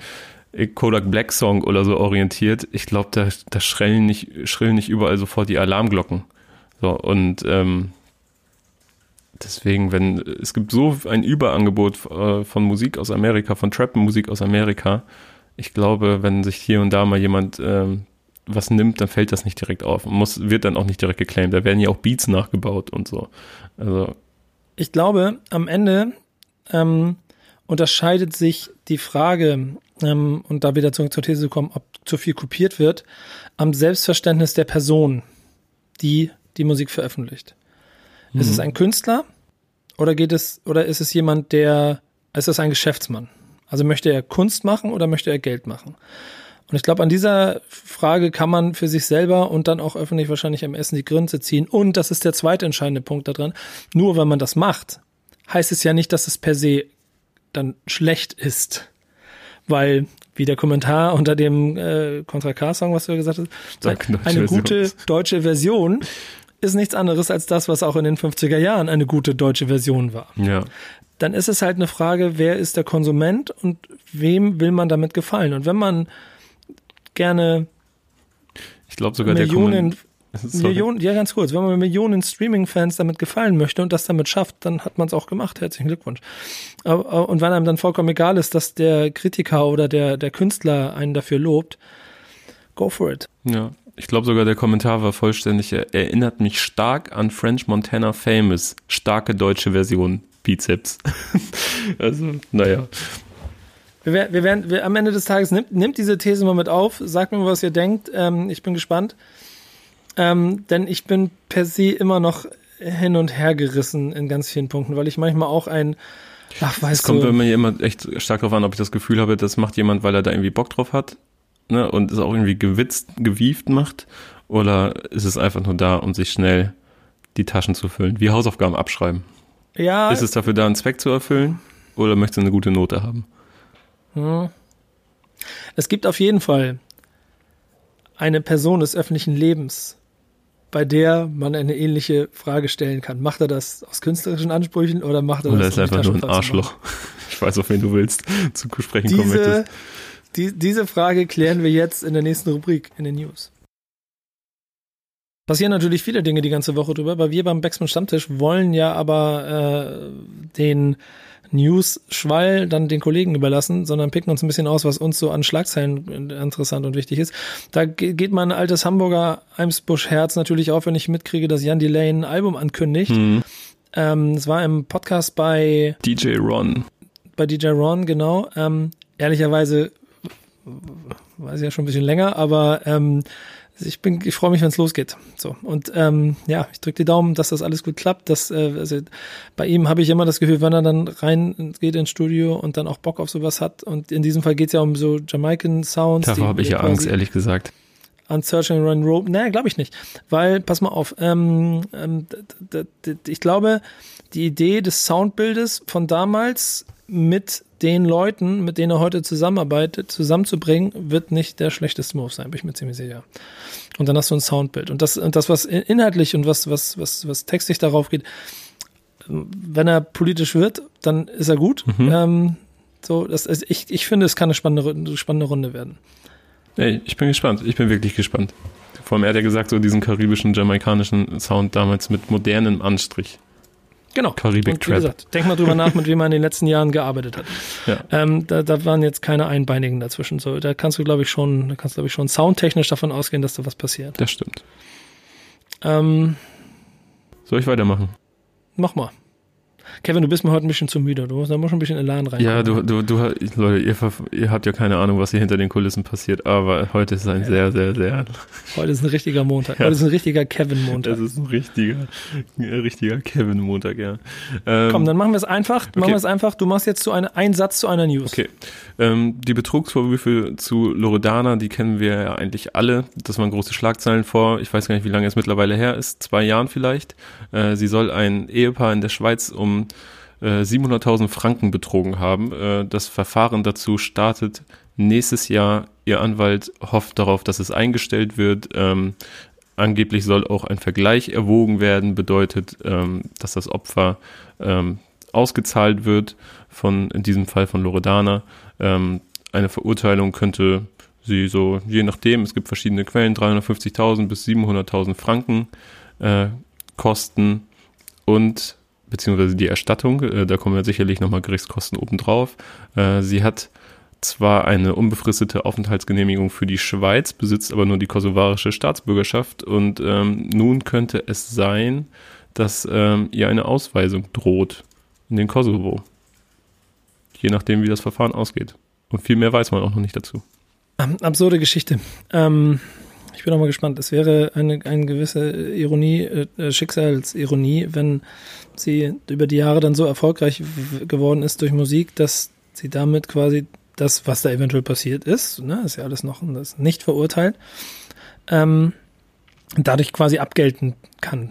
Kodak Black Song oder so orientiert, ich glaube, da, da schrillen nicht, schrillen nicht überall sofort die Alarmglocken. So, und ähm, deswegen, wenn, es gibt so ein Überangebot äh, von Musik aus Amerika, von Trap-Musik aus Amerika, ich glaube, wenn sich hier und da mal jemand ähm, was nimmt, dann fällt das nicht direkt auf. Muss, wird dann auch nicht direkt geclaimed. Da werden ja auch Beats nachgebaut und so. Also. Ich glaube, am Ende ähm, unterscheidet sich die Frage, ähm, und da wieder zur, zur These kommen, ob zu viel kopiert wird, am Selbstverständnis der Person, die die Musik veröffentlicht. Mhm. Ist es ein Künstler oder geht es, oder ist es jemand, der, ist es ein Geschäftsmann? Also möchte er Kunst machen oder möchte er Geld machen? Und ich glaube, an dieser Frage kann man für sich selber und dann auch öffentlich wahrscheinlich am Essen die Grenze ziehen. Und das ist der zweite entscheidende Punkt daran. Nur wenn man das macht, heißt es ja nicht, dass es per se dann schlecht ist. Weil, wie der Kommentar unter dem äh, Contra K-Song, was du gesagt hast, sagt, eine gute deutsche Version ist nichts anderes als das, was auch in den 50er Jahren eine gute deutsche Version war. Ja. Dann ist es halt eine Frage, wer ist der Konsument und wem will man damit gefallen? Und wenn man gerne ich glaube sogar Millionen, der Millionen, ja ganz kurz, wenn man Millionen Streaming-Fans damit gefallen möchte und das damit schafft, dann hat man es auch gemacht. Herzlichen Glückwunsch. Und wenn einem dann vollkommen egal ist, dass der Kritiker oder der, der Künstler einen dafür lobt, go for it. Ja, ich glaube sogar der Kommentar war vollständig. Er erinnert mich stark an French Montana Famous. Starke deutsche Version. Bizeps. also, naja. Wir, wir werden, wir, am Ende des Tages nimmt, nimmt diese These mal mit auf, sagt mir, was ihr denkt. Ähm, ich bin gespannt. Ähm, denn ich bin per se immer noch hin und her gerissen in ganz vielen Punkten, weil ich manchmal auch ein, ach, weißt es kommt bei mir immer echt stark darauf an, ob ich das Gefühl habe, das macht jemand, weil er da irgendwie Bock drauf hat ne, und es auch irgendwie gewitzt, gewieft macht? Oder ist es einfach nur da, um sich schnell die Taschen zu füllen? Wie Hausaufgaben abschreiben? Ja. Ist es dafür da, einen Zweck zu erfüllen? Oder möchtest du eine gute Note haben? Hm. Es gibt auf jeden Fall eine Person des öffentlichen Lebens, bei der man eine ähnliche Frage stellen kann. Macht er das aus künstlerischen Ansprüchen oder macht er oder das Oder ist einfach nur ein Arschloch? Ich weiß, auf wen du willst zu sprechen diese, kommen möchtest. Die, diese Frage klären wir jetzt in der nächsten Rubrik in den News. Passieren natürlich viele Dinge die ganze Woche drüber, weil wir beim Backspin Stammtisch wollen ja aber äh, den News-Schwall dann den Kollegen überlassen, sondern picken uns ein bisschen aus, was uns so an Schlagzeilen interessant und wichtig ist. Da geht mein altes Hamburger Eimsbusch-Herz natürlich auf, wenn ich mitkriege, dass Jan Delay ein Album ankündigt. Mhm. Ähm, es war im Podcast bei DJ Ron. Bei DJ Ron, genau. Ähm, ehrlicherweise weiß ich ja schon ein bisschen länger, aber ähm, ich bin, ich freue mich, wenn es losgeht. So und ähm, ja, ich drücke die Daumen, dass das alles gut klappt. Dass, äh, also bei ihm habe ich immer das Gefühl, wenn er dann rein geht ins Studio und dann auch Bock auf sowas hat. Und in diesem Fall geht es ja um so Jamaican Sounds. Davor habe ich ja Angst, ehrlich gesagt. An Search and Run Rope. Naja, glaube ich nicht. Weil, pass mal auf, ähm, ähm, ich glaube, die Idee des Soundbildes von damals mit den Leuten, mit denen er heute zusammenarbeitet, zusammenzubringen, wird nicht der schlechteste Move sein, bin ich mir ziemlich sicher. Und dann hast du ein Soundbild. Und das, und das was inhaltlich und was, was, was, was textlich darauf geht, wenn er politisch wird, dann ist er gut. Mhm. Ähm, so, das, also ich, ich finde, es kann eine spannende, spannende Runde werden. Ey, ich bin gespannt. Ich bin wirklich gespannt. Vor allem, er hat ja gesagt, so diesen karibischen, jamaikanischen Sound damals mit modernem Anstrich. Genau. Karibik Trap. Wie gesagt, denk mal drüber nach, mit wem man in den letzten Jahren gearbeitet hat. Ja. Ähm, da, da waren jetzt keine Einbeinigen dazwischen. So, da kannst du, glaube ich, schon, da kannst du, glaube ich, schon soundtechnisch davon ausgehen, dass da was passiert. Das stimmt. Ähm, Soll ich weitermachen? Mach mal. Kevin, du bist mir heute ein bisschen zu müde. Du musst da schon ein bisschen Elan rein. Ja, du, du, du, Leute, ihr, ihr, habt ja keine Ahnung, was hier hinter den Kulissen passiert, aber heute ist ein ja. sehr, sehr, sehr. Heute ist ein richtiger Montag. Ja. Heute ist ein richtiger Kevin-Montag. Es ist ein richtiger, richtiger Kevin-Montag, ja. Ähm, Komm, dann machen wir es einfach. Okay. Machen wir es einfach. Du machst jetzt zu einer, einen Satz zu einer News. Okay. Ähm, die Betrugsvorwürfe zu Loredana, die kennen wir ja eigentlich alle. Das waren große Schlagzeilen vor, ich weiß gar nicht, wie lange es mittlerweile her ist, zwei Jahren vielleicht. Äh, sie soll ein Ehepaar in der Schweiz um 700.000 äh, Franken betrogen haben. Äh, das Verfahren dazu startet nächstes Jahr. Ihr Anwalt hofft darauf, dass es eingestellt wird. Ähm, angeblich soll auch ein Vergleich erwogen werden, bedeutet, ähm, dass das Opfer ähm, ausgezahlt wird von, in diesem Fall von Loredana. Ähm, eine Verurteilung könnte sie so, je nachdem, es gibt verschiedene Quellen, 350.000 bis 700.000 Franken äh, kosten und beziehungsweise die Erstattung, äh, da kommen ja sicherlich nochmal Gerichtskosten obendrauf. Äh, sie hat zwar eine unbefristete Aufenthaltsgenehmigung für die Schweiz, besitzt aber nur die kosovarische Staatsbürgerschaft und ähm, nun könnte es sein, dass ähm, ihr eine Ausweisung droht in den Kosovo. Je nachdem, wie das Verfahren ausgeht. Und viel mehr weiß man auch noch nicht dazu. Absurde Geschichte. Ähm, ich bin auch mal gespannt. Es wäre eine, eine gewisse Ironie, äh, Schicksalsironie, wenn sie über die Jahre dann so erfolgreich geworden ist durch Musik, dass sie damit quasi das, was da eventuell passiert ist, ne, ist ja alles noch das nicht verurteilt, ähm, dadurch quasi abgelten kann.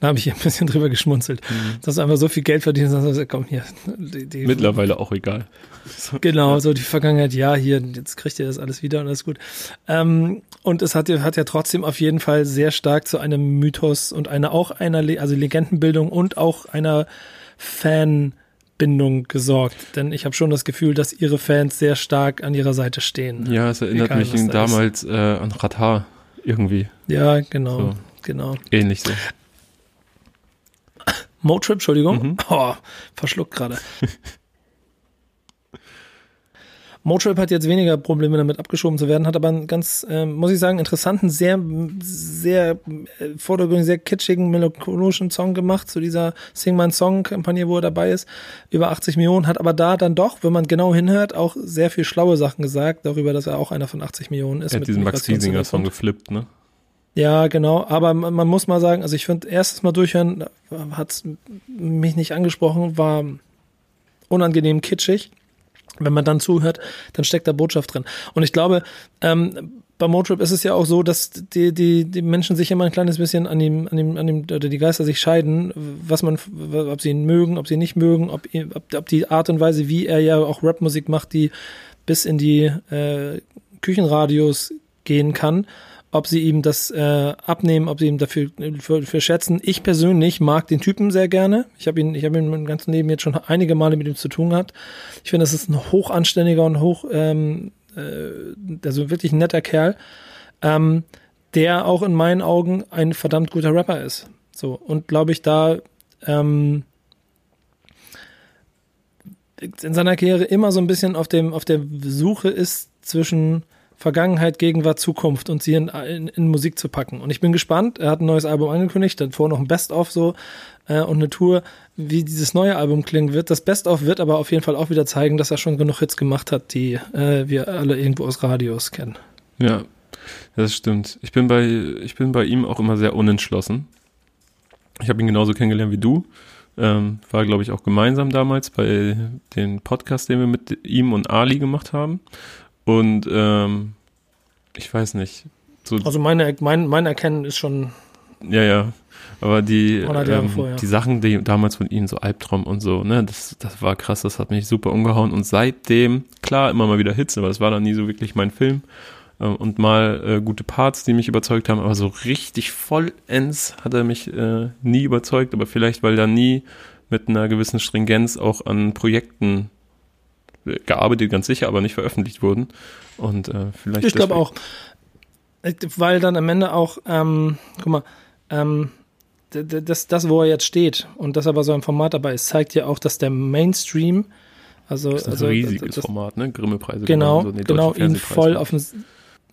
Da habe ich ein bisschen drüber geschmunzelt. Mhm. Dass du einfach so viel Geld verdienst, dass du komm hier. Die, die, Mittlerweile auch egal. Genau, so die Vergangenheit, ja, hier, jetzt kriegt ihr das alles wieder und alles gut. Ähm, und es hat, hat ja trotzdem auf jeden Fall sehr stark zu einem Mythos und einer auch einer, also Legendenbildung und auch einer Fanbindung gesorgt. Denn ich habe schon das Gefühl, dass ihre Fans sehr stark an ihrer Seite stehen. Ja, es erinnert Egal, mich damals äh, an Ratar irgendwie. Ja, genau. So. Genau. Ähnlich so. Motrip, Entschuldigung. Mhm. Oh, verschluckt gerade. Motrip hat jetzt weniger Probleme damit abgeschoben zu werden, hat aber einen ganz, äh, muss ich sagen, interessanten, sehr, sehr äh, vordergründig, sehr kitschigen, melancholischen Song gemacht zu dieser Sing My Song Kampagne, wo er dabei ist. Über 80 Millionen, hat aber da dann doch, wenn man genau hinhört, auch sehr viel schlaue Sachen gesagt, darüber, dass er auch einer von 80 Millionen ist. Er hat diesen Max Giesinger Song geflippt, ne? Ja, genau. Aber man, muss mal sagen, also ich finde, erstes Mal durchhören hat mich nicht angesprochen, war unangenehm kitschig. wenn man dann zuhört, dann steckt da Botschaft drin. Und ich glaube, ähm, bei Motrip ist es ja auch so, dass die, die, die Menschen sich immer ein kleines bisschen an dem, an dem, an dem, oder die Geister sich scheiden, was man, ob sie ihn mögen, ob sie ihn nicht mögen, ob, ob, ob die Art und Weise, wie er ja auch Rapmusik macht, die bis in die äh, Küchenradios gehen kann, ob sie ihm das äh, abnehmen, ob sie ihm dafür für, für schätzen. Ich persönlich mag den Typen sehr gerne. Ich habe ihn, ich habe ihn mein ganzes Leben jetzt schon einige Male mit ihm zu tun gehabt. Ich finde, das ist ein hochanständiger und hoch, ähm, äh, also wirklich ein netter Kerl, ähm, der auch in meinen Augen ein verdammt guter Rapper ist. So und glaube ich da ähm, in seiner Karriere immer so ein bisschen auf dem auf der Suche ist zwischen Vergangenheit, Gegenwart, Zukunft und sie in, in, in, Musik zu packen. Und ich bin gespannt. Er hat ein neues Album angekündigt, dann vorher noch ein Best-of so äh, und eine Tour, wie dieses neue Album klingen wird. Das Best-of wird aber auf jeden Fall auch wieder zeigen, dass er schon genug Hits gemacht hat, die äh, wir alle irgendwo aus Radios kennen. Ja, das stimmt. Ich bin bei, ich bin bei ihm auch immer sehr unentschlossen. Ich habe ihn genauso kennengelernt wie du. Ähm, war, glaube ich, auch gemeinsam damals bei den Podcast, den wir mit ihm und Ali gemacht haben. Und ähm, ich weiß nicht. So also meine, mein, mein Erkennen ist schon. Ja, ja. Aber die, ähm, die Sachen, die damals von ihnen, so Albtraum und so, ne, das, das war krass, das hat mich super umgehauen. Und seitdem, klar, immer mal wieder Hits, aber das war dann nie so wirklich mein Film. Ähm, und mal äh, gute Parts, die mich überzeugt haben, aber so richtig vollends hat er mich äh, nie überzeugt, aber vielleicht, weil da nie mit einer gewissen Stringenz auch an Projekten gearbeitet, ganz sicher, aber nicht veröffentlicht wurden. Und äh, vielleicht. Ich glaube auch, weil dann am Ende auch, ähm, guck mal, ähm, das, das, wo er jetzt steht und das aber so ein Format dabei ist, zeigt ja auch, dass der Mainstream, also, das ist ein also, riesiges das, Format, ne? Grimme-Preise. Genau, so, genau, ihn voll auf den,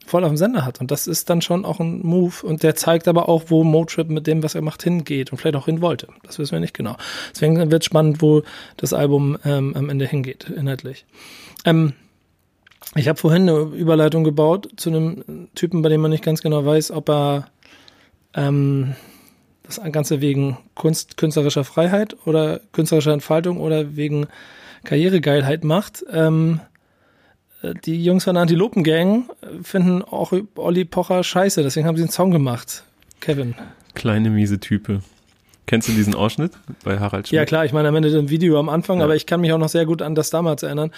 voll auf dem Sender hat. Und das ist dann schon auch ein Move. Und der zeigt aber auch, wo Motrip mit dem, was er macht, hingeht und vielleicht auch hin wollte. Das wissen wir nicht genau. Deswegen wird spannend, wo das Album ähm, am Ende hingeht, inhaltlich. Ähm, ich habe vorhin eine Überleitung gebaut zu einem Typen, bei dem man nicht ganz genau weiß, ob er ähm, das Ganze wegen Kunst, künstlerischer Freiheit oder künstlerischer Entfaltung oder wegen Karrieregeilheit macht. Ähm, äh, die Jungs von der Antilopen-Gang äh, finden auch Olli Pocher scheiße, deswegen haben sie einen Song gemacht. Kevin. Kleine miese Type. Kennst du diesen Ausschnitt bei Harald Schmidt? Ja klar, ich meine am Ende ein Video am Anfang, ja. aber ich kann mich auch noch sehr gut an das damals erinnern.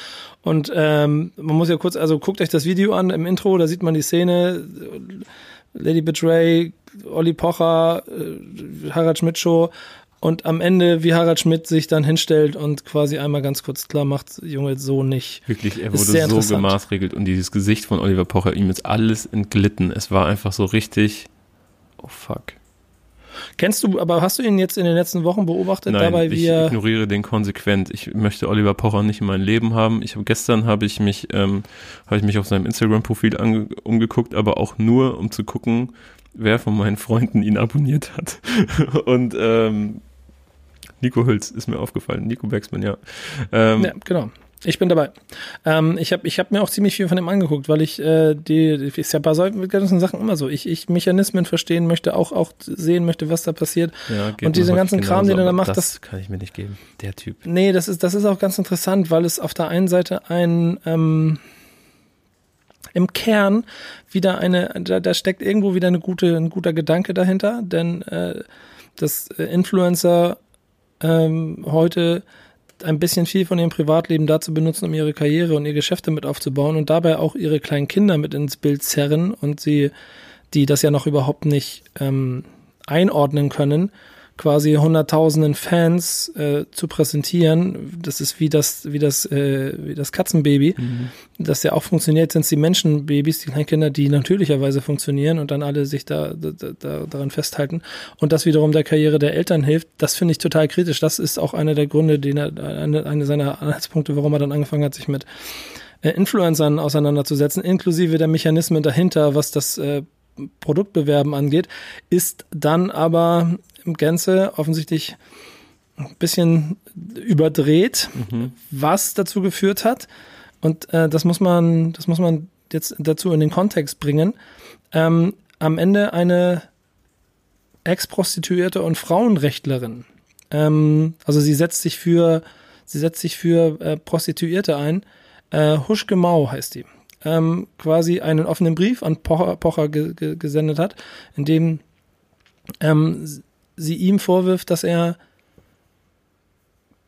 Und ähm, man muss ja kurz, also guckt euch das Video an im Intro, da sieht man die Szene, Lady Betray, Olli Pocher, äh, Harald Schmidt Show und am Ende, wie Harald Schmidt sich dann hinstellt und quasi einmal ganz kurz klar macht, Junge, so nicht. Wirklich, er wurde so gemaßregelt und dieses Gesicht von Oliver Pocher, ihm ist alles entglitten. Es war einfach so richtig, oh fuck. Kennst du, aber hast du ihn jetzt in den letzten Wochen beobachtet Nein, dabei, wie er. Ich ignoriere den konsequent. Ich möchte Oliver Pocher nicht in meinem Leben haben. Ich habe gestern habe ich mich, ähm, habe ich mich auf seinem Instagram-Profil umgeguckt, aber auch nur, um zu gucken, wer von meinen Freunden ihn abonniert hat. und ähm, Nico Hülz ist mir aufgefallen. Nico Baxman, ja. Ähm, ja, genau. Ich bin dabei. Ähm, ich habe ich hab mir auch ziemlich viel von dem angeguckt, weil ich äh, die, ist ja bei solchen ganzen Sachen immer so. Ich, ich Mechanismen verstehen möchte, auch, auch sehen möchte, was da passiert. Ja, und diesen ganzen Kram, den er da macht, das, das kann ich mir nicht geben. Der Typ. Nee, das ist, das ist auch ganz interessant, weil es auf der einen Seite ein ähm, im Kern wieder eine, da, da steckt irgendwo wieder eine gute, ein guter Gedanke dahinter, denn äh, das Influencer ähm, heute ein bisschen viel von ihrem Privatleben dazu benutzen, um ihre Karriere und ihre Geschäfte mit aufzubauen und dabei auch ihre kleinen Kinder mit ins Bild zerren und sie, die das ja noch überhaupt nicht ähm, einordnen können, quasi hunderttausenden Fans äh, zu präsentieren. Das ist wie das, wie das, äh, wie das Katzenbaby, mhm. das ja auch funktioniert, sind es die Menschenbabys, die Kleinkinder, die natürlicherweise funktionieren und dann alle sich da, da, da daran festhalten. Und das wiederum der Karriere der Eltern hilft, das finde ich total kritisch. Das ist auch einer der Gründe, den er, eine, eine seiner Anhaltspunkte, warum er dann angefangen hat, sich mit äh, Influencern auseinanderzusetzen, inklusive der Mechanismen dahinter, was das äh, Produktbewerben angeht, ist dann aber im Gänze offensichtlich ein bisschen überdreht, mhm. was dazu geführt hat. Und äh, das muss man, das muss man jetzt dazu in den Kontext bringen. Ähm, am Ende eine Ex-Prostituierte und Frauenrechtlerin. Ähm, also sie setzt sich für, sie setzt sich für äh, Prostituierte ein, Äh, Huschke Mau heißt die. Ähm, quasi einen offenen Brief an Pocher, Pocher ge ge gesendet hat, in dem ähm, sie ihm vorwirft, dass er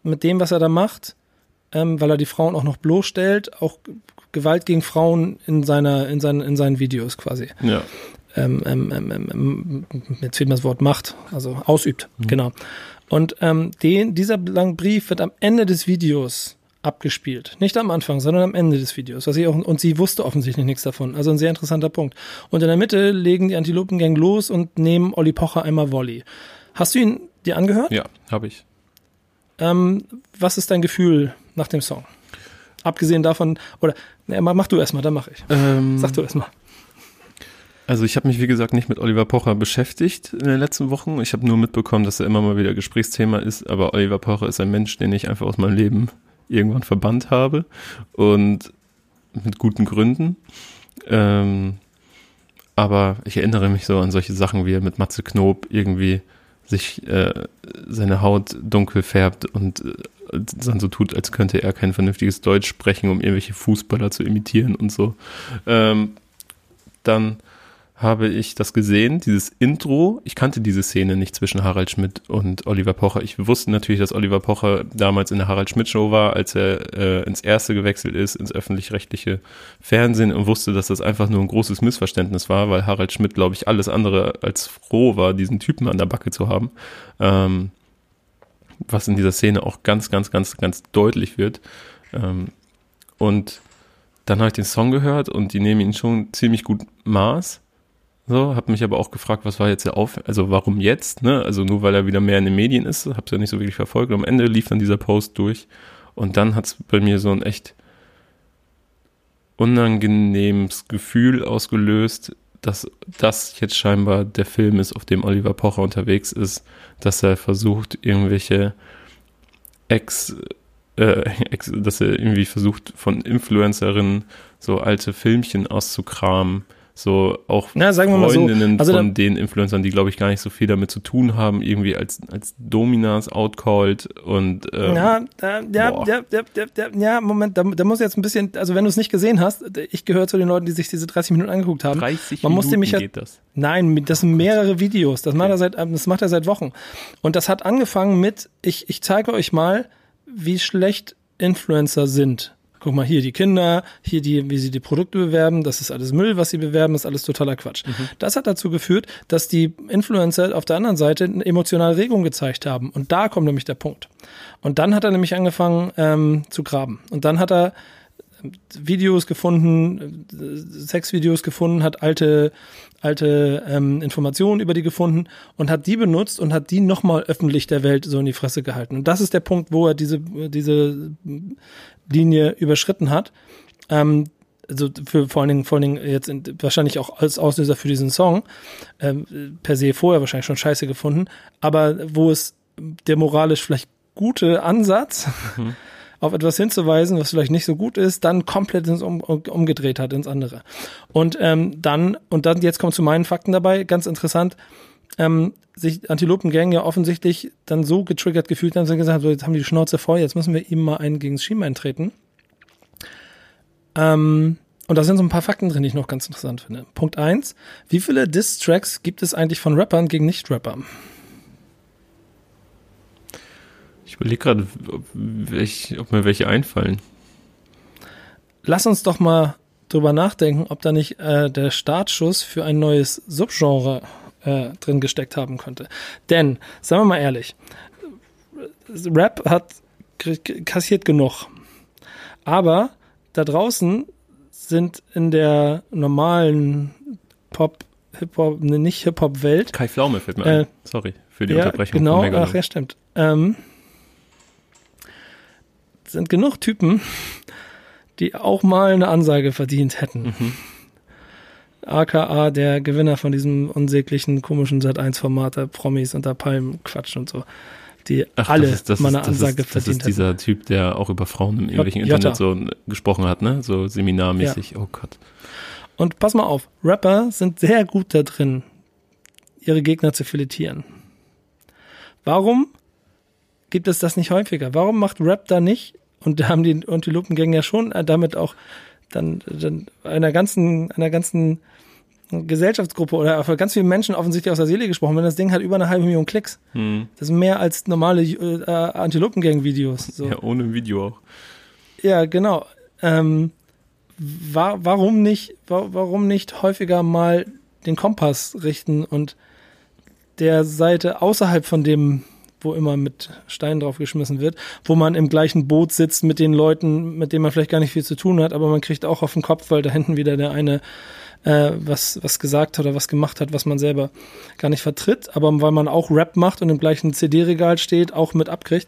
mit dem, was er da macht, ähm, weil er die Frauen auch noch bloßstellt, auch Gewalt gegen Frauen in seiner, in seinen, in seinen Videos quasi. Ja. Ähm, ähm, ähm, ähm, jetzt fehlt mir das Wort Macht, also ausübt, mhm. genau. Und ähm, den, dieser lange Brief wird am Ende des Videos abgespielt. Nicht am Anfang, sondern am Ende des Videos. Was ich auch, und sie wusste offensichtlich nichts davon. Also ein sehr interessanter Punkt. Und in der Mitte legen die Antilopengang los und nehmen Olli Pocher einmal Volley. Hast du ihn dir angehört? Ja, habe ich. Ähm, was ist dein Gefühl nach dem Song? Abgesehen davon, oder ne, mach du erstmal, dann mach ich. Ähm, Sag du erstmal. Also ich habe mich, wie gesagt, nicht mit Oliver Pocher beschäftigt in den letzten Wochen. Ich habe nur mitbekommen, dass er immer mal wieder Gesprächsthema ist, aber Oliver Pocher ist ein Mensch, den ich einfach aus meinem Leben irgendwann verbannt habe und mit guten Gründen. Ähm, aber ich erinnere mich so an solche Sachen, wie er mit Matze Knob irgendwie sich äh, seine Haut dunkel färbt und äh, dann so tut, als könnte er kein vernünftiges Deutsch sprechen, um irgendwelche Fußballer zu imitieren und so. Ähm, dann habe ich das gesehen, dieses Intro. Ich kannte diese Szene nicht zwischen Harald Schmidt und Oliver Pocher. Ich wusste natürlich, dass Oliver Pocher damals in der Harald Schmidt Show war, als er äh, ins erste gewechselt ist, ins öffentlich-rechtliche Fernsehen und wusste, dass das einfach nur ein großes Missverständnis war, weil Harald Schmidt, glaube ich, alles andere als froh war, diesen Typen an der Backe zu haben. Ähm, was in dieser Szene auch ganz, ganz, ganz, ganz deutlich wird. Ähm, und dann habe ich den Song gehört und die nehmen ihn schon ziemlich gut Maß. So, habe mich aber auch gefragt, was war jetzt der Auf, also warum jetzt, ne? Also nur weil er wieder mehr in den Medien ist, habe es ja nicht so wirklich verfolgt. Am Ende lief dann dieser Post durch und dann hat es bei mir so ein echt unangenehmes Gefühl ausgelöst, dass das jetzt scheinbar der Film ist, auf dem Oliver Pocher unterwegs ist, dass er versucht, irgendwelche Ex, äh, Ex dass er irgendwie versucht, von Influencerinnen so alte Filmchen auszukramen so auch Na, Freundinnen so. also von den Influencern, die glaube ich gar nicht so viel damit zu tun haben, irgendwie als, als Dominas outcalled und ähm, ja, da, ja, ja, ja, ja, ja, Moment, da, da muss jetzt ein bisschen, also wenn du es nicht gesehen hast, ich gehöre zu den Leuten, die sich diese 30 Minuten angeguckt haben. 30 Man Minuten musste mich ja, geht das? Nein, das sind mehrere Videos, das macht er seit, das macht er seit Wochen. Und das hat angefangen mit, ich, ich zeige euch mal, wie schlecht Influencer sind guck mal, hier die Kinder, hier die, wie sie die Produkte bewerben, das ist alles Müll, was sie bewerben, ist alles totaler Quatsch. Mhm. Das hat dazu geführt, dass die Influencer auf der anderen Seite eine emotionale Regung gezeigt haben. Und da kommt nämlich der Punkt. Und dann hat er nämlich angefangen ähm, zu graben. Und dann hat er Videos gefunden, Sexvideos gefunden, hat alte, alte ähm, Informationen über die gefunden und hat die benutzt und hat die nochmal öffentlich der Welt so in die Fresse gehalten. Und das ist der Punkt, wo er diese, diese Linie überschritten hat. Ähm, also für vor allen Dingen, vor allen Dingen jetzt in, wahrscheinlich auch als Auslöser für diesen Song, ähm, per se vorher wahrscheinlich schon scheiße gefunden, aber wo es der moralisch vielleicht gute Ansatz mhm auf etwas hinzuweisen, was vielleicht nicht so gut ist, dann komplett ins um, umgedreht hat ins andere. Und ähm, dann, und dann, jetzt kommt zu meinen Fakten dabei, ganz interessant, ähm, sich Antilopengang ja offensichtlich dann so getriggert gefühlt haben, dass sie gesagt haben, so, jetzt haben die, die Schnauze voll, jetzt müssen wir ihm mal einen gegen das Schienbein treten. Ähm, und da sind so ein paar Fakten drin, die ich noch ganz interessant finde. Punkt eins: Wie viele Diss-Tracks gibt es eigentlich von Rappern gegen Nicht-Rapper? Ich überlege gerade, ob, ob, mir welche einfallen. Lass uns doch mal drüber nachdenken, ob da nicht äh, der Startschuss für ein neues Subgenre äh, drin gesteckt haben könnte. Denn, sagen wir mal ehrlich, Rap hat kassiert genug. Aber da draußen sind in der normalen Pop, Hip-Hop, ne, nicht Hip-Hop-Welt. Kai Pflaume fällt mir äh, ein. Sorry für die ja, Unterbrechung. Genau, ach ja, stimmt. Ähm, sind genug Typen, die auch mal eine Ansage verdient hätten. Mhm. AKA der Gewinner von diesem unsäglichen, komischen Sat1-Format der Promis und der Palmquatsch und so. Die Ach, alle das ist, das mal eine ist, Ansage das ist, verdient Das ist dieser Typ, der auch über Frauen im irgendwelchen Internet so gesprochen hat, ne? So seminarmäßig. Ja. Oh Gott. Und pass mal auf, Rapper sind sehr gut da drin, ihre Gegner zu filetieren. Warum gibt es das nicht häufiger? Warum macht Rap da nicht und da haben die Antilopengang ja schon damit auch dann, dann einer ganzen, einer ganzen Gesellschaftsgruppe oder für ganz viele Menschen offensichtlich aus der Seele gesprochen. Wenn das Ding hat über eine halbe Million Klicks. Hm. Das ist mehr als normale äh, Antilopengang-Videos. So. Ja, ohne Video auch. Ja, genau. Ähm, wa warum nicht, wa warum nicht häufiger mal den Kompass richten und der Seite außerhalb von dem, wo immer mit Steinen draufgeschmissen wird, wo man im gleichen Boot sitzt mit den Leuten, mit denen man vielleicht gar nicht viel zu tun hat, aber man kriegt auch auf den Kopf, weil da hinten wieder der eine äh, was, was gesagt hat oder was gemacht hat, was man selber gar nicht vertritt, aber weil man auch Rap macht und im gleichen CD-Regal steht, auch mit abkriegt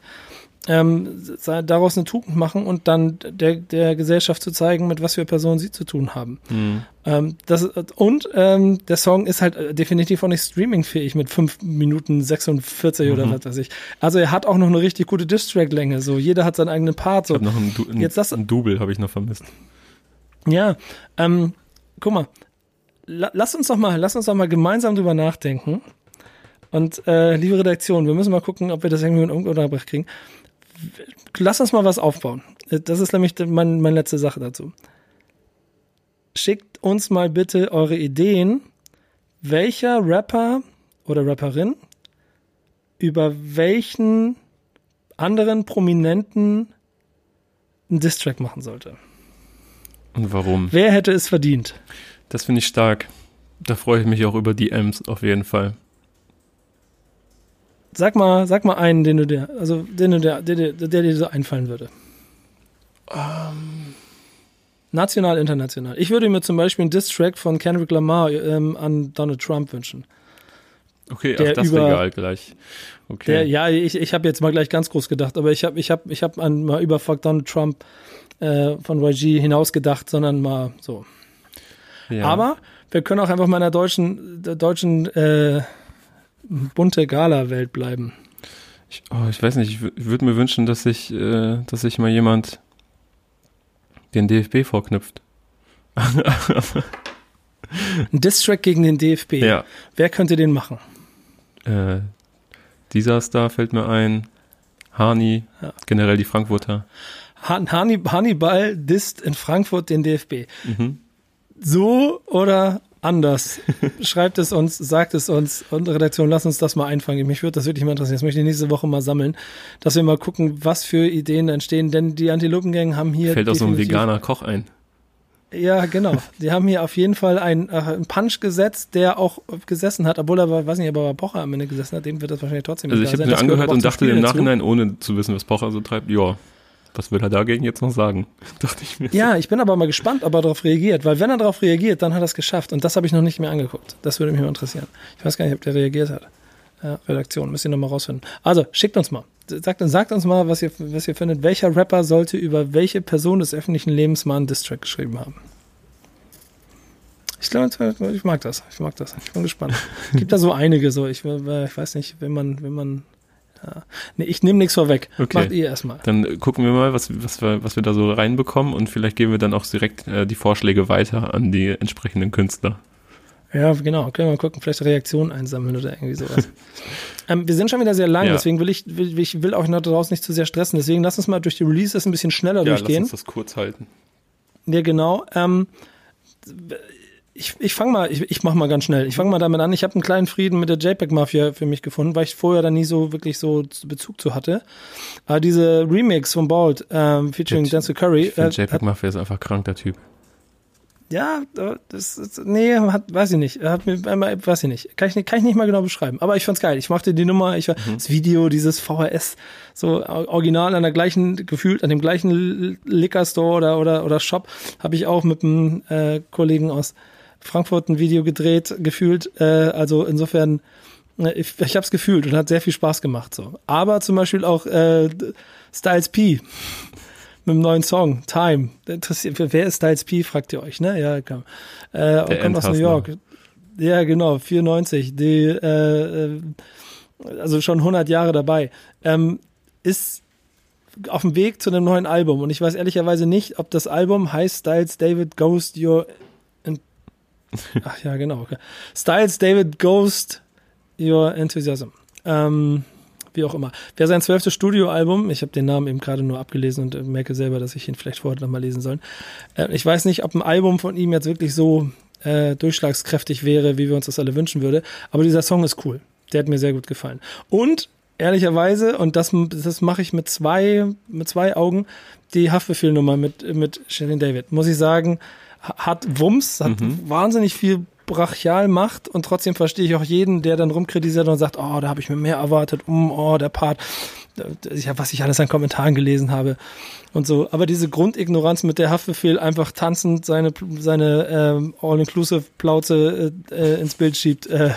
ähm, daraus eine Tugend machen und dann der, der Gesellschaft zu zeigen, mit was für Personen sie zu tun haben. Mhm. Ähm, das, und ähm, der Song ist halt äh, definitiv auch nicht streamingfähig mit 5 Minuten 46 mhm. oder was weiß ich. Also er hat auch noch eine richtig gute Distrack-Länge. So, jeder hat seinen eigenen Part. So. Ich habe noch ein, du ein, Jetzt das, ein Double habe ich noch vermisst. Ja, ähm, guck mal, lass uns doch mal, lass uns doch mal gemeinsam drüber nachdenken. Und äh, liebe Redaktion, wir müssen mal gucken, ob wir das irgendwie unterbrechen kriegen lass uns mal was aufbauen. Das ist nämlich mein, meine letzte Sache dazu. Schickt uns mal bitte eure Ideen, welcher Rapper oder Rapperin über welchen anderen Prominenten einen Distrack machen sollte. Und warum? Wer hätte es verdient? Das finde ich stark. Da freue ich mich auch über die M's auf jeden Fall. Sag mal, sag mal einen, den du dir, also den du dir, der, der, der dir so einfallen würde. Um. Ähm. National, international. Ich würde mir zum Beispiel einen Diss-Track von Kendrick Lamar ähm, an Donald Trump wünschen. Okay, der ach, das über, egal gleich. Okay. Der, ja, ich, ich habe jetzt mal gleich ganz groß gedacht, aber ich habe ich hab, ich hab mal über Fuck Donald Trump äh, von YG hinaus gedacht, sondern mal so. Ja. Aber wir können auch einfach mal in der deutschen, der deutschen äh, bunte Gala-Welt bleiben. Ich, oh, ich weiß nicht, ich, würde mir wünschen, dass sich, äh, dass sich mal jemand den DFB vorknüpft. Ein Distrack gegen den DFB. Ja. Wer könnte den machen? Äh, dieser Star fällt mir ein. Hani, ja. generell die Frankfurter. Hani, Hannibal disst in Frankfurt den DFB. Mhm. So oder anders. Schreibt es uns, sagt es uns und Redaktion, lass uns das mal einfangen. Mich würde das wirklich mal interessieren. Das möchte ich nächste Woche mal sammeln, dass wir mal gucken, was für Ideen entstehen, denn die Antilopengang haben hier. Fällt auch so ein veganer Koch ein. Ja, genau. Die haben hier auf jeden Fall einen, äh, einen Punch gesetzt, der auch gesessen hat, obwohl er, weiß nicht, aber Pocher am Ende gesessen hat, dem wird das wahrscheinlich trotzdem Also ich habe mir angehört und dachte im Nachhinein, ohne zu wissen, was Pocher so treibt, ja, was will er dagegen jetzt noch sagen? Dachte ich mir. Ja, ich bin aber mal gespannt, ob er darauf reagiert, weil wenn er darauf reagiert, dann hat er es geschafft. Und das habe ich noch nicht mehr angeguckt. Das würde mich mal interessieren. Ich weiß gar nicht, ob der reagiert hat. Ja, Redaktion, müsst ihr nochmal rausfinden. Also, schickt uns mal. Sagt, sagt uns mal, was ihr, was ihr findet. Welcher Rapper sollte über welche Person des öffentlichen Lebens mal einen Distrack geschrieben haben? Ich glaube, ich mag das. Ich mag das. Ich bin gespannt. Es gibt da so einige so. Ich, ich weiß nicht, wenn man, wenn man ja. Nee, ich nehme nichts vorweg. Okay. Macht ihr erstmal. Dann gucken wir mal, was, was, wir, was wir da so reinbekommen und vielleicht geben wir dann auch direkt äh, die Vorschläge weiter an die entsprechenden Künstler. Ja, genau. Können wir mal gucken, vielleicht Reaktionen einsammeln oder irgendwie sowas. ähm, wir sind schon wieder sehr lang, ja. deswegen will ich, will, ich will auch noch daraus nicht zu sehr stressen. Deswegen lass uns mal durch die Releases ein bisschen schneller ja, durchgehen. Lass uns das kurz halten. Ja, genau. Ähm, ich, ich fange mal, ich, ich mache mal ganz schnell. Ich fange mal damit an. Ich habe einen kleinen Frieden mit der JPEG-Mafia für mich gefunden, weil ich vorher da nie so wirklich so Bezug zu hatte. Aber diese Remix von Bald, ähm, featuring Denzel Curry. Ich äh, JPEG-Mafia ist einfach krank, der Typ. Ja, das ist, nee, hat, weiß ich nicht. Hat mir einmal, weiß ich nicht. Kann ich, kann ich nicht mal genau beschreiben. Aber ich fand's geil. Ich mochte die Nummer, ich war, mhm. das Video, dieses VHS, so original an der gleichen, gefühlt an dem gleichen Liquor Store oder, oder, oder Shop, habe ich auch mit einem äh, Kollegen aus Frankfurt ein Video gedreht, gefühlt. Äh, also insofern, äh, ich, ich habe es gefühlt und hat sehr viel Spaß gemacht. So. Aber zum Beispiel auch äh, Styles P mit dem neuen Song, Time. Interessiert, wer ist Styles P, fragt ihr euch, ne? Ja, komm. Äh, kommt aus New York. Ja, genau, 94. Die, äh, äh, also schon 100 Jahre dabei. Ähm, ist auf dem Weg zu einem neuen Album und ich weiß ehrlicherweise nicht, ob das Album heißt Styles David Ghost Your Ach ja, genau. Okay. Styles David Ghost Your Enthusiasm. Ähm, wie auch immer. Wer sein zwölftes Studioalbum, ich habe den Namen eben gerade nur abgelesen und äh, merke selber, dass ich ihn vielleicht vorher nochmal lesen soll. Äh, ich weiß nicht, ob ein Album von ihm jetzt wirklich so äh, durchschlagskräftig wäre, wie wir uns das alle wünschen würde, aber dieser Song ist cool. Der hat mir sehr gut gefallen. Und ehrlicherweise, und das, das mache ich mit zwei, mit zwei Augen, die Haftbefehlnummer mit, mit Shirin David, muss ich sagen, hat Wumms, hat mhm. wahnsinnig viel brachial macht und trotzdem verstehe ich auch jeden, der dann rumkritisiert und sagt, oh, da habe ich mir mehr erwartet, um, oh, der Part, ja, was ich alles an Kommentaren gelesen habe und so. Aber diese Grundignoranz mit der Haftbefehl einfach tanzend seine, seine ähm, All-Inclusive-Plauze äh, äh, ins Bild schiebt, äh,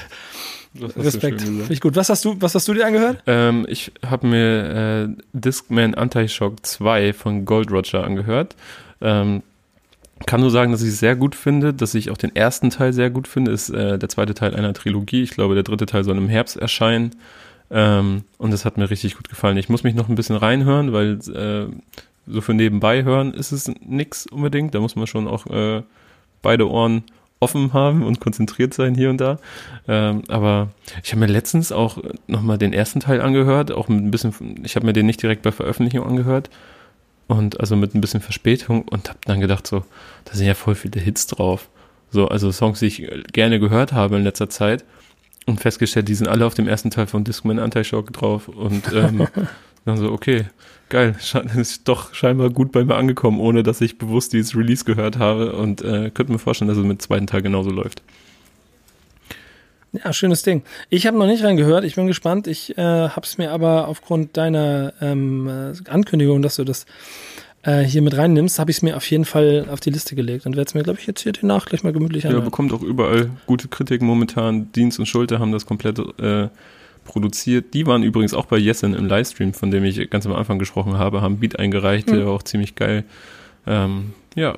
Respekt. Finde ich gut. Was hast du, was hast du dir angehört? Ähm, ich habe mir äh, Discman Anti-Shock 2 von Gold Roger angehört. Ähm, kann nur sagen, dass ich es sehr gut finde, dass ich auch den ersten Teil sehr gut finde. Ist äh, der zweite Teil einer Trilogie. Ich glaube, der dritte Teil soll im Herbst erscheinen. Ähm, und das hat mir richtig gut gefallen. Ich muss mich noch ein bisschen reinhören, weil äh, so für nebenbei hören ist es nix unbedingt. Da muss man schon auch äh, beide Ohren offen haben und konzentriert sein hier und da. Ähm, aber ich habe mir letztens auch nochmal den ersten Teil angehört, auch ein bisschen, ich habe mir den nicht direkt bei Veröffentlichung angehört und also mit ein bisschen Verspätung und habe dann gedacht so, da sind ja voll viele Hits drauf. So, also Songs, die ich gerne gehört habe in letzter Zeit und festgestellt, die sind alle auf dem ersten Teil von Discman Anti-Shock drauf und ähm, dann so, okay, geil, ist doch scheinbar gut bei mir angekommen, ohne dass ich bewusst dieses Release gehört habe und äh, könnte mir vorstellen, dass es mit zweiten Teil genauso läuft. Ja, schönes Ding. Ich habe noch nicht reingehört, ich bin gespannt. Ich äh, habe es mir aber aufgrund deiner ähm, äh, Ankündigung, dass du das äh, hier mit reinnimmst, habe ich es mir auf jeden Fall auf die Liste gelegt und werde es mir, glaube ich, jetzt hier die Nacht gleich mal gemütlich anhören. Ja, bekommt auch überall gute Kritiken momentan. Dienst und Schulter haben das komplett äh, produziert. Die waren übrigens auch bei Yesin im Livestream, von dem ich ganz am Anfang gesprochen habe, haben Beat eingereicht, mhm. der war auch ziemlich geil. Ähm, ja.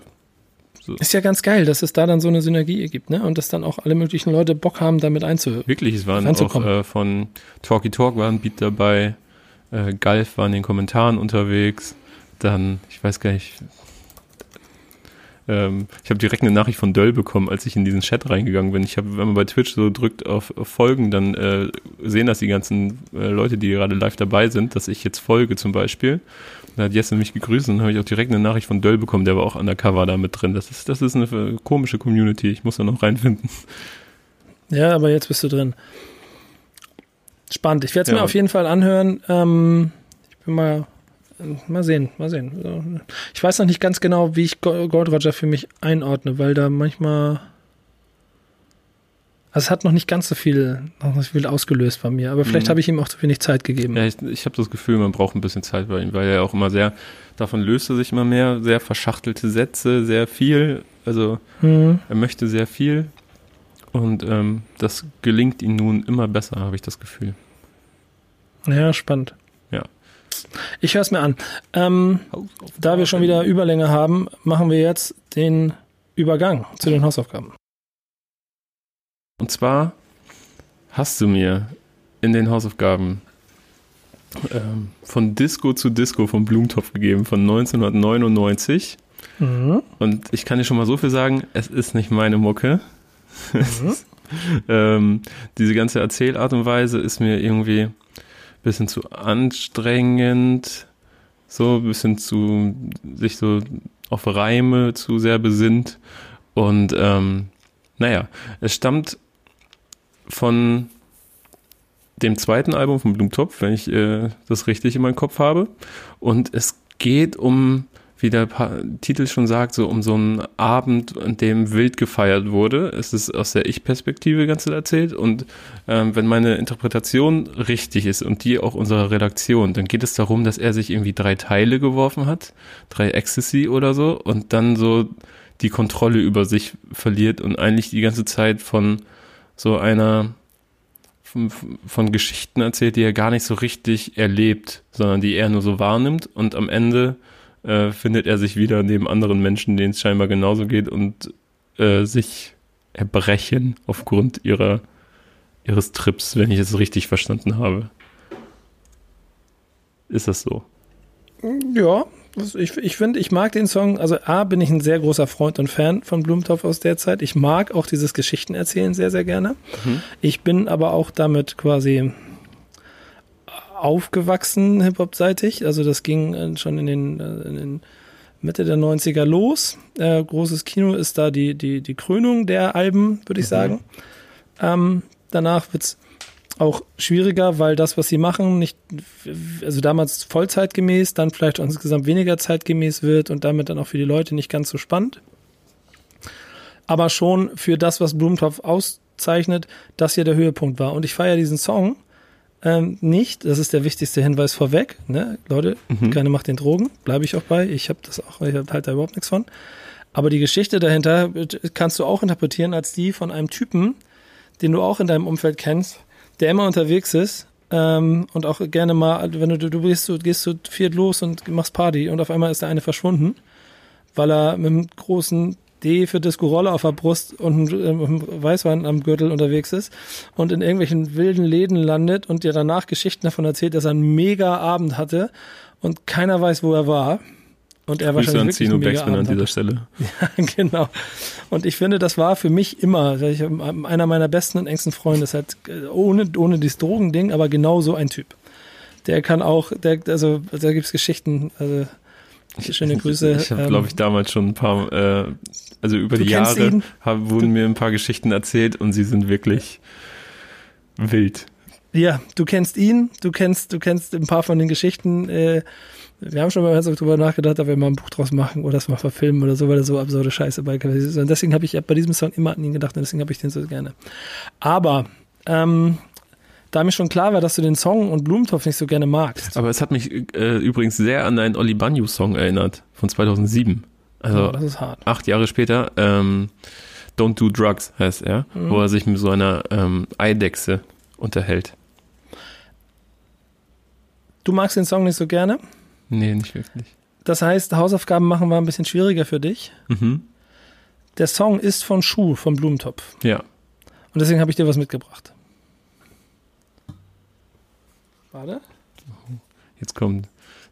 So. Ist ja ganz geil, dass es da dann so eine Synergie gibt, ne? Und dass dann auch alle möglichen Leute Bock haben, damit einzuhören. Wirklich, es waren auch äh, von Talky Talk war ein Beat dabei, äh, Galf war in den Kommentaren unterwegs, dann, ich weiß gar nicht, ähm, ich habe direkt eine Nachricht von Döll bekommen, als ich in diesen Chat reingegangen bin. Ich habe, wenn man bei Twitch so drückt auf, auf Folgen, dann äh, sehen das die ganzen äh, Leute, die gerade live dabei sind, dass ich jetzt folge zum Beispiel. Da hat Jesse mich gegrüßt und dann habe ich auch direkt eine Nachricht von Döll bekommen, der war auch undercover da mit drin. Das ist, das ist eine äh, komische Community. Ich muss da noch reinfinden. Ja, aber jetzt bist du drin. Spannend. Ich werde es ja. mir auf jeden Fall anhören. Ähm, ich bin mal mal sehen, mal sehen. Ich weiß noch nicht ganz genau, wie ich Gold Roger für mich einordne, weil da manchmal. Also es hat noch nicht ganz so viel, noch nicht viel ausgelöst bei mir, aber vielleicht mhm. habe ich ihm auch zu wenig Zeit gegeben. Ja, ich, ich habe das Gefühl, man braucht ein bisschen Zeit bei ihm, weil er auch immer sehr, davon löst er sich immer mehr, sehr verschachtelte Sätze, sehr viel, also mhm. er möchte sehr viel und ähm, das gelingt ihm nun immer besser, habe ich das Gefühl. Ja, spannend. Ich höre es mir an. Ähm, da wir schon wieder Überlänge haben, machen wir jetzt den Übergang zu den Hausaufgaben. Und zwar hast du mir in den Hausaufgaben ähm, von Disco zu Disco von Blumentopf gegeben, von 1999. Mhm. Und ich kann dir schon mal so viel sagen, es ist nicht meine Mucke. Mhm. ähm, diese ganze Erzählart und Weise ist mir irgendwie bisschen zu anstrengend, so ein bisschen zu sich so auf Reime zu sehr besinnt. Und ähm, naja, es stammt von dem zweiten Album von Blumentopf, wenn ich äh, das richtig in meinem Kopf habe. Und es geht um wie der Titel schon sagt, so um so einen Abend, an dem wild gefeiert wurde. Es ist aus der Ich-Perspektive ganz erzählt. Und ähm, wenn meine Interpretation richtig ist und die auch unserer Redaktion, dann geht es darum, dass er sich irgendwie drei Teile geworfen hat, drei Ecstasy oder so. Und dann so die Kontrolle über sich verliert und eigentlich die ganze Zeit von so einer von Geschichten erzählt, die er gar nicht so richtig erlebt, sondern die er nur so wahrnimmt. Und am Ende äh, findet er sich wieder neben anderen Menschen, denen es scheinbar genauso geht und äh, sich erbrechen aufgrund ihrer, ihres Trips, wenn ich es richtig verstanden habe. Ist das so? Ja, ich, ich finde, ich mag den Song, also A, bin ich ein sehr großer Freund und Fan von Blumentopf aus der Zeit. Ich mag auch dieses Geschichtenerzählen sehr, sehr gerne. Mhm. Ich bin aber auch damit quasi aufgewachsen, Hip-Hop-seitig. Also das ging äh, schon in den, äh, in den Mitte der 90er los. Äh, großes Kino ist da die, die, die Krönung der Alben, würde ich mhm. sagen. Ähm, danach wird's auch schwieriger, weil das, was sie machen, nicht, also damals vollzeitgemäß, dann vielleicht insgesamt weniger zeitgemäß wird und damit dann auch für die Leute nicht ganz so spannend. Aber schon für das, was Blumentopf auszeichnet, das hier der Höhepunkt war. Und ich feiere diesen Song ähm, nicht. Das ist der wichtigste Hinweis vorweg. Ne? Leute, mhm. keine Macht den Drogen, bleibe ich auch bei. Ich habe das auch, ich halte da überhaupt nichts von. Aber die Geschichte dahinter kannst du auch interpretieren als die von einem Typen, den du auch in deinem Umfeld kennst, der immer unterwegs ist ähm, und auch gerne mal, wenn du, du gehst, du gehst zu viert los und machst Party und auf einmal ist der eine verschwunden, weil er mit einem großen D für Disco Roller auf der Brust und einem Weißwein am Gürtel unterwegs ist und in irgendwelchen wilden Läden landet und dir danach Geschichten davon erzählt, dass er einen mega Abend hatte und keiner weiß, wo er war. Und er Grüße wahrscheinlich an Zino Backspin an dieser Stelle. Ja, genau. Und ich finde, das war für mich immer ich, einer meiner besten und engsten Freunde. Das hat ohne, ohne dieses Drogending, aber genau so ein Typ. Der kann auch, der, also da gibt's Geschichten, also schöne Grüße. Ich, ich habe, ähm, glaube ich, damals schon ein paar, äh, also über die Jahre haben, wurden du, mir ein paar Geschichten erzählt und sie sind wirklich wild. Ja, du kennst ihn, du kennst, du kennst ein paar von den Geschichten. Äh, wir haben schon mal darüber nachgedacht, ob wir mal ein Buch draus machen oder das mal verfilmen oder so, weil er so absurde Scheiße bei ist. Und deswegen habe ich bei diesem Song immer an ihn gedacht und deswegen habe ich den so gerne. Aber ähm, da mir schon klar war, dass du den Song und Blumentopf nicht so gerne magst. Aber es hat mich äh, übrigens sehr an einen Oli Banyu Song erinnert von 2007. Also oh, das ist hart. acht Jahre später. Ähm, Don't Do Drugs heißt er, mhm. wo er sich mit so einer ähm, Eidechse unterhält. Du magst den Song nicht so gerne? Nee, nicht wirklich. Das heißt, Hausaufgaben machen war ein bisschen schwieriger für dich. Mhm. Der Song ist von Schuh, vom Blumentopf. Ja. Und deswegen habe ich dir was mitgebracht. Warte. Jetzt kommt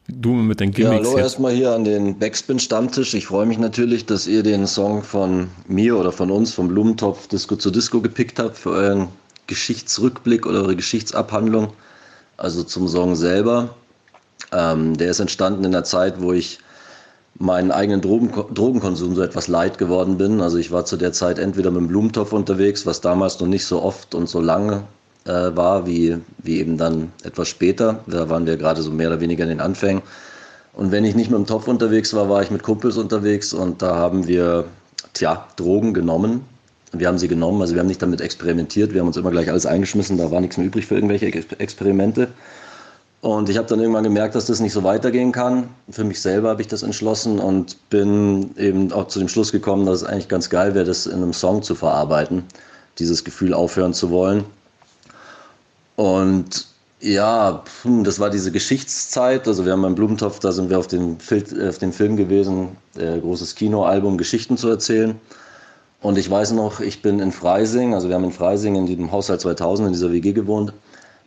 du mit deinen Gimmicks. Ja, hallo erstmal hier an den Backspin-Stammtisch. Ich freue mich natürlich, dass ihr den Song von mir oder von uns, vom Blumentopf Disco zu Disco gepickt habt für euren Geschichtsrückblick oder eure Geschichtsabhandlung. Also zum Song selber. Ähm, der ist entstanden in der Zeit, wo ich meinen eigenen Drogen, Drogenkonsum so etwas leid geworden bin. Also ich war zu der Zeit entweder mit dem Blumentopf unterwegs, was damals noch nicht so oft und so lange äh, war, wie, wie eben dann etwas später. Da waren wir gerade so mehr oder weniger in den Anfängen. Und wenn ich nicht mit dem Topf unterwegs war, war ich mit Kumpels unterwegs und da haben wir, tja, Drogen genommen. Wir haben sie genommen, also wir haben nicht damit experimentiert, wir haben uns immer gleich alles eingeschmissen, da war nichts mehr übrig für irgendwelche Experimente. Und ich habe dann irgendwann gemerkt, dass das nicht so weitergehen kann. Für mich selber habe ich das entschlossen und bin eben auch zu dem Schluss gekommen, dass es eigentlich ganz geil wäre, das in einem Song zu verarbeiten, dieses Gefühl aufhören zu wollen. Und ja, das war diese Geschichtszeit. Also wir haben beim Blumentopf, da sind wir auf dem, Fil auf dem Film gewesen, äh, großes Kinoalbum, Geschichten zu erzählen. Und ich weiß noch, ich bin in Freising, also wir haben in Freising in diesem Haushalt 2000 in dieser WG gewohnt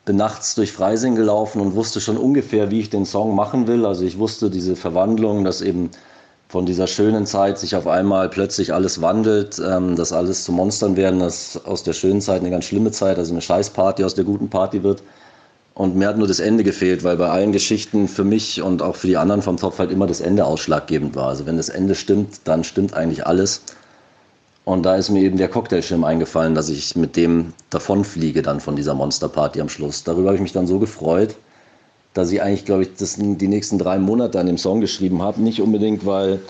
bin nachts durch Freising gelaufen und wusste schon ungefähr, wie ich den Song machen will. Also ich wusste diese Verwandlung, dass eben von dieser schönen Zeit sich auf einmal plötzlich alles wandelt, ähm, dass alles zu Monstern werden, dass aus der schönen Zeit eine ganz schlimme Zeit, also eine Scheißparty aus der guten Party wird. Und mir hat nur das Ende gefehlt, weil bei allen Geschichten für mich und auch für die anderen vom Topf halt immer das Ende ausschlaggebend war. Also wenn das Ende stimmt, dann stimmt eigentlich alles. Und da ist mir eben der Cocktailschirm eingefallen, dass ich mit dem davonfliege dann von dieser Monsterparty am Schluss. Darüber habe ich mich dann so gefreut, dass ich eigentlich, glaube ich, das die nächsten drei Monate an dem Song geschrieben habe. Nicht unbedingt, weil,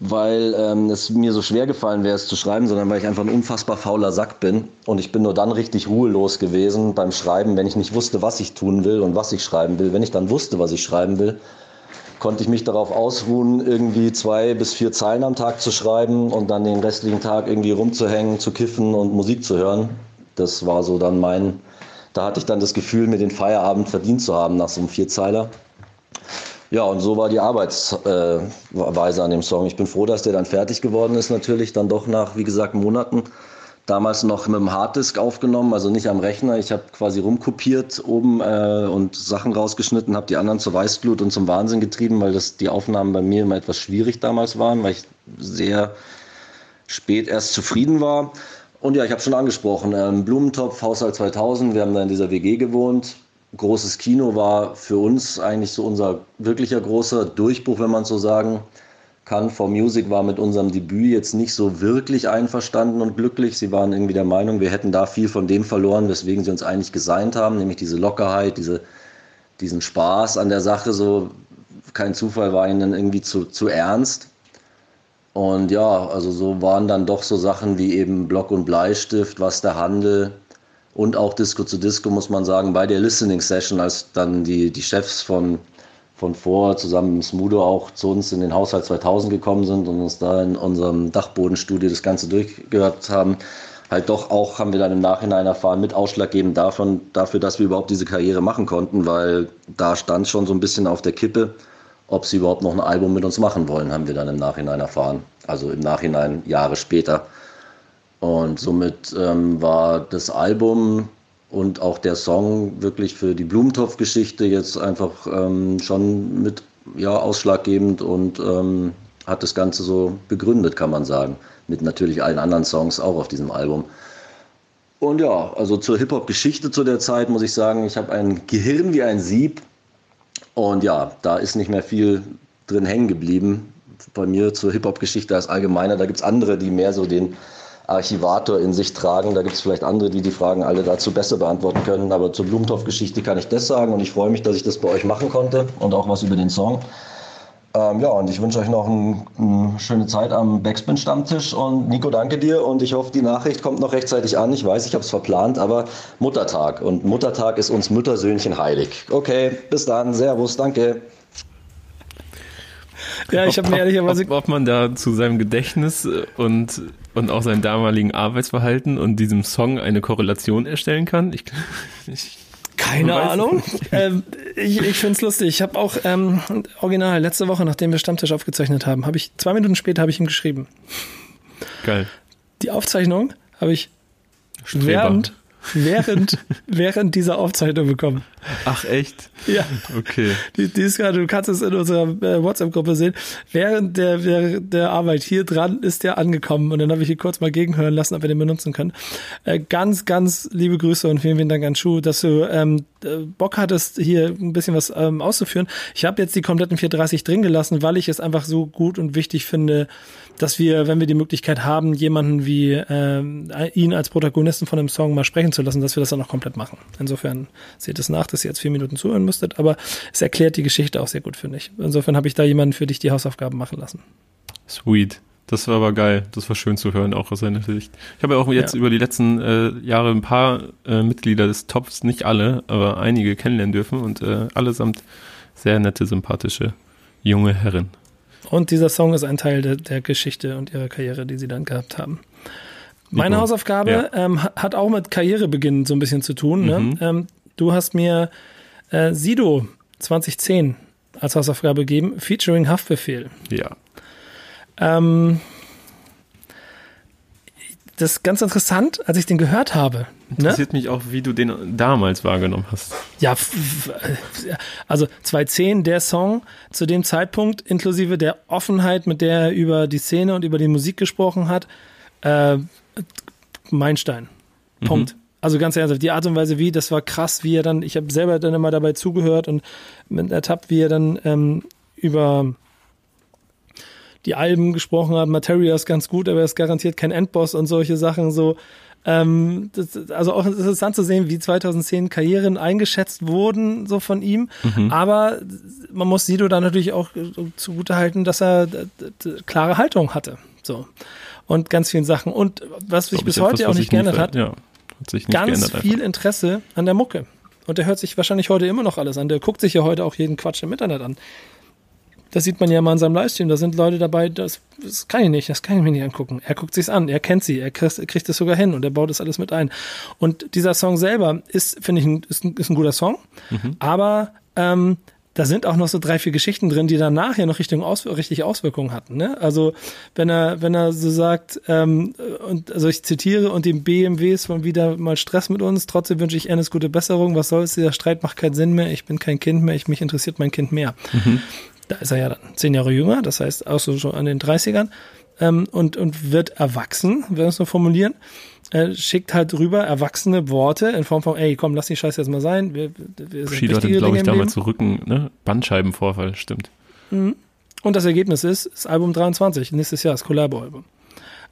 weil ähm, es mir so schwer gefallen wäre, es zu schreiben, sondern weil ich einfach ein unfassbar fauler Sack bin. Und ich bin nur dann richtig ruhelos gewesen beim Schreiben, wenn ich nicht wusste, was ich tun will und was ich schreiben will. Wenn ich dann wusste, was ich schreiben will, konnte ich mich darauf ausruhen, irgendwie zwei bis vier Zeilen am Tag zu schreiben und dann den restlichen Tag irgendwie rumzuhängen, zu kiffen und Musik zu hören. Das war so dann mein, da hatte ich dann das Gefühl, mir den Feierabend verdient zu haben nach so einem Vierzeiler. Ja, und so war die Arbeitsweise an dem Song. Ich bin froh, dass der dann fertig geworden ist, natürlich dann doch nach, wie gesagt, Monaten damals noch mit dem Harddisk aufgenommen, also nicht am Rechner. Ich habe quasi rumkopiert oben äh, und Sachen rausgeschnitten, habe die anderen zur Weißglut und zum Wahnsinn getrieben, weil das die Aufnahmen bei mir immer etwas schwierig damals waren, weil ich sehr spät erst zufrieden war. Und ja, ich habe schon angesprochen, ähm, Blumentopf, Haushalt 2000, wir haben da in dieser WG gewohnt. großes Kino war für uns eigentlich so unser wirklicher großer Durchbruch, wenn man so sagen kann. For Music war mit unserem Debüt jetzt nicht so wirklich einverstanden und glücklich. Sie waren irgendwie der Meinung, wir hätten da viel von dem verloren, weswegen sie uns eigentlich gesigned haben, nämlich diese Lockerheit, diese, diesen Spaß an der Sache. So kein Zufall war ihnen irgendwie zu, zu ernst. Und ja, also so waren dann doch so Sachen wie eben Block und Bleistift, was der Handel und auch Disco zu Disco, muss man sagen, bei der Listening Session, als dann die, die Chefs von, von vor zusammen mit Smudo auch zu uns in den Haushalt 2000 gekommen sind und uns da in unserem Dachbodenstudio das Ganze durchgehört haben, halt doch auch, haben wir dann im Nachhinein erfahren, mit ausschlaggebend davon, dafür, dass wir überhaupt diese Karriere machen konnten, weil da stand schon so ein bisschen auf der Kippe, ob sie überhaupt noch ein Album mit uns machen wollen, haben wir dann im Nachhinein erfahren. Also im Nachhinein Jahre später. Und somit ähm, war das Album und auch der Song wirklich für die Blumentopf-Geschichte jetzt einfach ähm, schon mit ja, ausschlaggebend und ähm, hat das Ganze so begründet, kann man sagen. Mit natürlich allen anderen Songs auch auf diesem Album. Und ja, also zur Hip-Hop-Geschichte zu der Zeit muss ich sagen, ich habe ein Gehirn wie ein Sieb. Und ja, da ist nicht mehr viel drin hängen geblieben. Bei mir zur Hip-Hop-Geschichte als Allgemeiner, da gibt es andere, die mehr so den Archivator in sich tragen. Da gibt es vielleicht andere, die die Fragen alle dazu besser beantworten können. Aber zur Blumentopf-Geschichte kann ich das sagen und ich freue mich, dass ich das bei euch machen konnte und auch was über den Song. Ähm, ja, und ich wünsche euch noch eine ein schöne Zeit am Backspin-Stammtisch. Und Nico, danke dir. Und ich hoffe, die Nachricht kommt noch rechtzeitig an. Ich weiß, ich habe es verplant, aber Muttertag. Und Muttertag ist uns Müttersöhnchen heilig. Okay, bis dann. Servus, danke. Ja, ich habe mir ehrlicherweise. Ob, ob man da zu seinem Gedächtnis und und auch seinem damaligen Arbeitsverhalten und diesem Song eine Korrelation erstellen kann? Ich, ich keine Ahnung. ähm, ich ich finde es lustig. Ich habe auch ähm, original letzte Woche, nachdem wir Stammtisch aufgezeichnet haben, habe ich zwei Minuten später habe ich ihm geschrieben. Geil. Die Aufzeichnung habe ich Streber. während während, während dieser Aufzeichnung bekommen. Ach echt? Ja. Okay. Die, die ist gerade, du kannst es in unserer äh, WhatsApp-Gruppe sehen. Während der, während der Arbeit hier dran ist der angekommen und dann habe ich hier kurz mal gegenhören lassen, ob wir den benutzen können. Äh, ganz, ganz liebe Grüße und vielen, vielen Dank an Schuh, dass du ähm, äh, Bock hattest, hier ein bisschen was ähm, auszuführen. Ich habe jetzt die kompletten 430 drin gelassen, weil ich es einfach so gut und wichtig finde, dass wir, wenn wir die Möglichkeit haben, jemanden wie ähm, ihn als Protagonisten von einem Song mal sprechen zu lassen, dass wir das dann auch komplett machen. Insofern seht es nach, dass ihr jetzt vier Minuten zuhören müsstet, aber es erklärt die Geschichte auch sehr gut, finde ich. Insofern habe ich da jemanden für dich die Hausaufgaben machen lassen. Sweet. Das war aber geil. Das war schön zu hören, auch aus seiner Sicht. Ich habe ja auch jetzt ja. über die letzten äh, Jahre ein paar äh, Mitglieder des Tops, nicht alle, aber einige kennenlernen dürfen und äh, allesamt sehr nette, sympathische junge Herren. Und dieser Song ist ein Teil der, der Geschichte und ihrer Karriere, die sie dann gehabt haben. Meine Hausaufgabe ja. ähm, hat auch mit Karrierebeginn so ein bisschen zu tun. Ne? Mhm. Ähm, du hast mir äh, Sido 2010 als Hausaufgabe gegeben, featuring Haftbefehl. Ja. Ähm, das ist ganz interessant, als ich den gehört habe. Ne? Interessiert ne? mich auch, wie du den damals wahrgenommen hast. Ja, also 2010, der Song zu dem Zeitpunkt, inklusive der Offenheit, mit der er über die Szene und über die Musik gesprochen hat, äh, Meilenstein. Mhm. Punkt. Mhm. Also ganz ernsthaft, die Art und Weise, wie, das war krass, wie er dann, ich habe selber dann immer dabei zugehört und ertappt, wie er dann ähm, über die Alben gesprochen hat. Materia ist ganz gut, aber er ist garantiert kein Endboss und solche Sachen so. Ähm, das, also auch interessant zu sehen, wie 2010 Karrieren eingeschätzt wurden, so von ihm. Mhm. Aber man muss Sido da natürlich auch zugutehalten, dass er klare Haltung hatte. So. Und ganz vielen Sachen. Und was sich bis heute etwas, auch nicht geändert hat, ja, hat sich ganz viel Interesse an der Mucke. Und der hört sich wahrscheinlich heute immer noch alles an. Der guckt sich ja heute auch jeden Quatsch im Internet an. Das sieht man ja mal in seinem Livestream. Da sind Leute dabei, das, das kann ich nicht, das kann ich mir nicht angucken. Er guckt sich's an, er kennt sie, er kriegt, es sogar hin und er baut das alles mit ein. Und dieser Song selber ist, finde ich, ein, ist, ein, ist ein guter Song, mhm. aber ähm, da sind auch noch so drei, vier Geschichten drin, die dann nachher noch Richtung Aus, richtig Auswirkungen hatten. Ne? Also wenn er, wenn er so sagt, ähm, und also ich zitiere, und dem BMWs von wieder mal Stress mit uns, trotzdem wünsche ich Ennis gute Besserung, was soll's, dieser Streit macht keinen Sinn mehr, ich bin kein Kind mehr, ich, mich interessiert mein Kind mehr. Mhm da ist er ja dann zehn Jahre jünger, das heißt auch so schon an den 30ern, ähm, und, und wird erwachsen, wenn wir es so formulieren. äh, schickt halt rüber erwachsene Worte in Form von, ey, komm, lass die Scheiße jetzt mal sein. Wir, wir Bushido hatte, glaube ich, damals so Rücken, ne? Bandscheibenvorfall, stimmt. Mhm. Und das Ergebnis ist, das Album 23, nächstes Jahr, das Collabo-Album.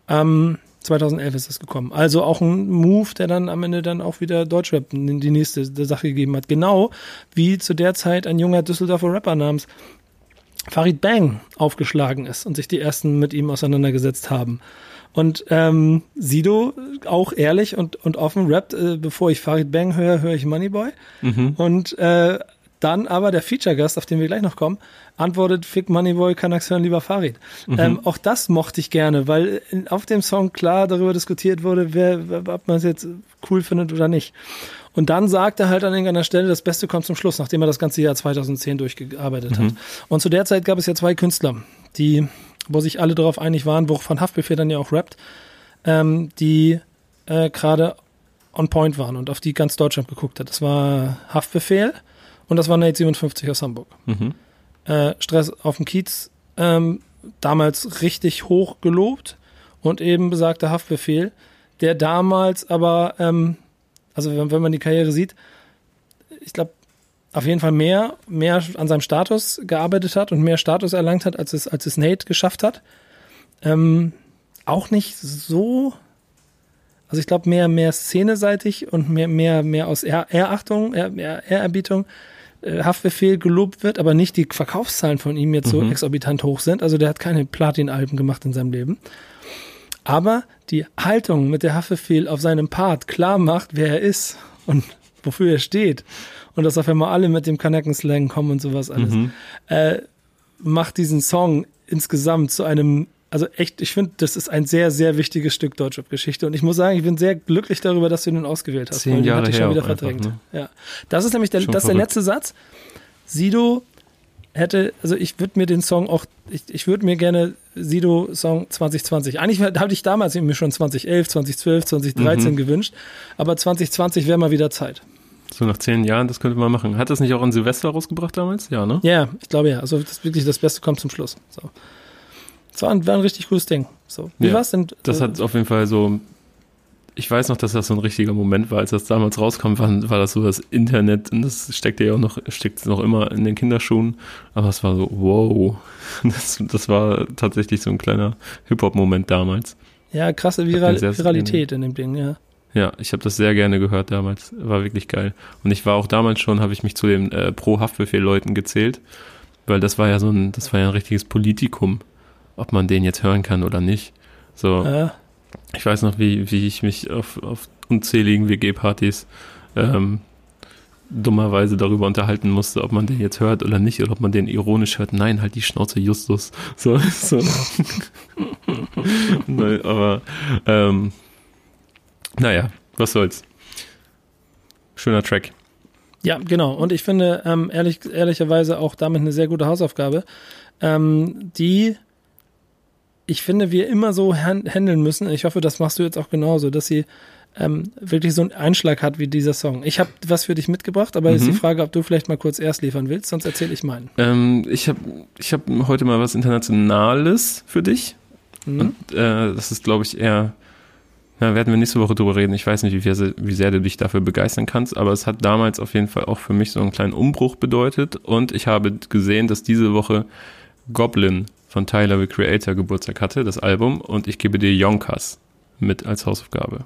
Ähm, 2011 ist es gekommen. Also auch ein Move, der dann am Ende dann auch wieder Deutschrap in die nächste Sache gegeben hat. Genau wie zu der Zeit ein junger Düsseldorfer Rapper namens Farid Bang aufgeschlagen ist und sich die ersten mit ihm auseinandergesetzt haben. Und ähm, Sido, auch ehrlich und, und offen, rappt, äh, bevor ich Farid Bang höre, höre ich Moneyboy. Mhm. Und äh, dann aber der Feature-Gast, auf den wir gleich noch kommen, antwortet, Fick Moneyboy, kann hören, lieber Farid. Mhm. Ähm, auch das mochte ich gerne, weil auf dem Song klar darüber diskutiert wurde, wer, ob man es jetzt cool findet oder nicht. Und dann sagt er halt an irgendeiner Stelle, das Beste kommt zum Schluss, nachdem er das ganze Jahr 2010 durchgearbeitet mhm. hat. Und zu der Zeit gab es ja zwei Künstler, die wo sich alle darauf einig waren, wo von Haftbefehl dann ja auch rappt, ähm, die äh, gerade on point waren und auf die ganz Deutschland geguckt hat. Das war Haftbefehl und das war Nate 57 aus Hamburg. Mhm. Äh, Stress auf dem Kiez, ähm, damals richtig hoch gelobt und eben besagter Haftbefehl, der damals aber, ähm, also wenn, wenn man die Karriere sieht, ich glaube, auf jeden Fall mehr, mehr an seinem Status gearbeitet hat und mehr Status erlangt hat, als es, als es Nate geschafft hat. Ähm, auch nicht so, also ich glaube mehr, mehr szeneseitig und mehr, mehr, mehr aus Ehrachtung, Ehrerbietung äh, Haftbefehl gelobt wird, aber nicht die Verkaufszahlen von ihm jetzt so mhm. exorbitant hoch sind. Also der hat keine Platin-Alben gemacht in seinem Leben. Aber die Haltung, mit der Haftbefehl auf seinem Part klar macht, wer er ist und wofür er steht und dass auf einmal alle mit dem Kanecken-Slang kommen und sowas alles, mhm. äh, macht diesen Song insgesamt zu einem, also echt, ich finde, das ist ein sehr, sehr wichtiges Stück Deutschrap-Geschichte und ich muss sagen, ich bin sehr glücklich darüber, dass du den ausgewählt hast. Zehn Jahre her schon wieder verdrängt. Einfach, ne? Ja, das ist nämlich der, das ist der letzte Satz. Sido hätte, also ich würde mir den Song auch, ich, ich würde mir gerne Sido Song 2020. Eigentlich hatte ich damals mir schon 2011, 2012, 2013 mhm. gewünscht, aber 2020 wäre mal wieder Zeit. So nach zehn Jahren, das könnte man machen. Hat das nicht auch an Silvester rausgebracht damals? Ja, ne? Ja, ich glaube ja. Also das wirklich das Beste kommt zum Schluss. So. Das war ein, war ein richtig cooles Ding. So. Wie ja, war's denn? Das hat auf jeden Fall so. Ich weiß noch, dass das so ein richtiger Moment war, als das damals rauskam, war, war das so das Internet und das steckt ja auch noch, steckt noch immer in den Kinderschuhen. Aber es war so, wow. Das, das war tatsächlich so ein kleiner Hip-Hop-Moment damals. Ja, krasse Viral Viralität in dem Ding, ja. Ja, ich habe das sehr gerne gehört damals. War wirklich geil. Und ich war auch damals schon, habe ich mich zu den äh, Pro-Haftbefehl-Leuten gezählt, weil das war ja so ein, das war ja ein richtiges Politikum, ob man den jetzt hören kann oder nicht. So, ja. Ich weiß noch, wie, wie ich mich auf, auf unzähligen WG-Partys ähm, dummerweise darüber unterhalten musste, ob man den jetzt hört oder nicht, oder ob man den ironisch hört. Nein, halt die Schnauze Justus. So, so. Nein, aber ähm, naja, was soll's. Schöner Track. Ja, genau. Und ich finde ähm, ehrlich, ehrlicherweise auch damit eine sehr gute Hausaufgabe, ähm, die ich finde, wir immer so handeln müssen. Ich hoffe, das machst du jetzt auch genauso, dass sie ähm, wirklich so einen Einschlag hat wie dieser Song. Ich habe was für dich mitgebracht, aber mhm. ist die Frage, ob du vielleicht mal kurz erst liefern willst, sonst erzähle ich meinen. Ähm, ich habe ich hab heute mal was Internationales für dich. Mhm. Und äh, das ist, glaube ich, eher ja, werden wir nächste Woche drüber reden. Ich weiß nicht, wie, wie sehr du dich dafür begeistern kannst, aber es hat damals auf jeden Fall auch für mich so einen kleinen Umbruch bedeutet und ich habe gesehen, dass diese Woche Goblin von Tyler the Creator Geburtstag hatte, das Album, und ich gebe dir Yonkers mit als Hausaufgabe.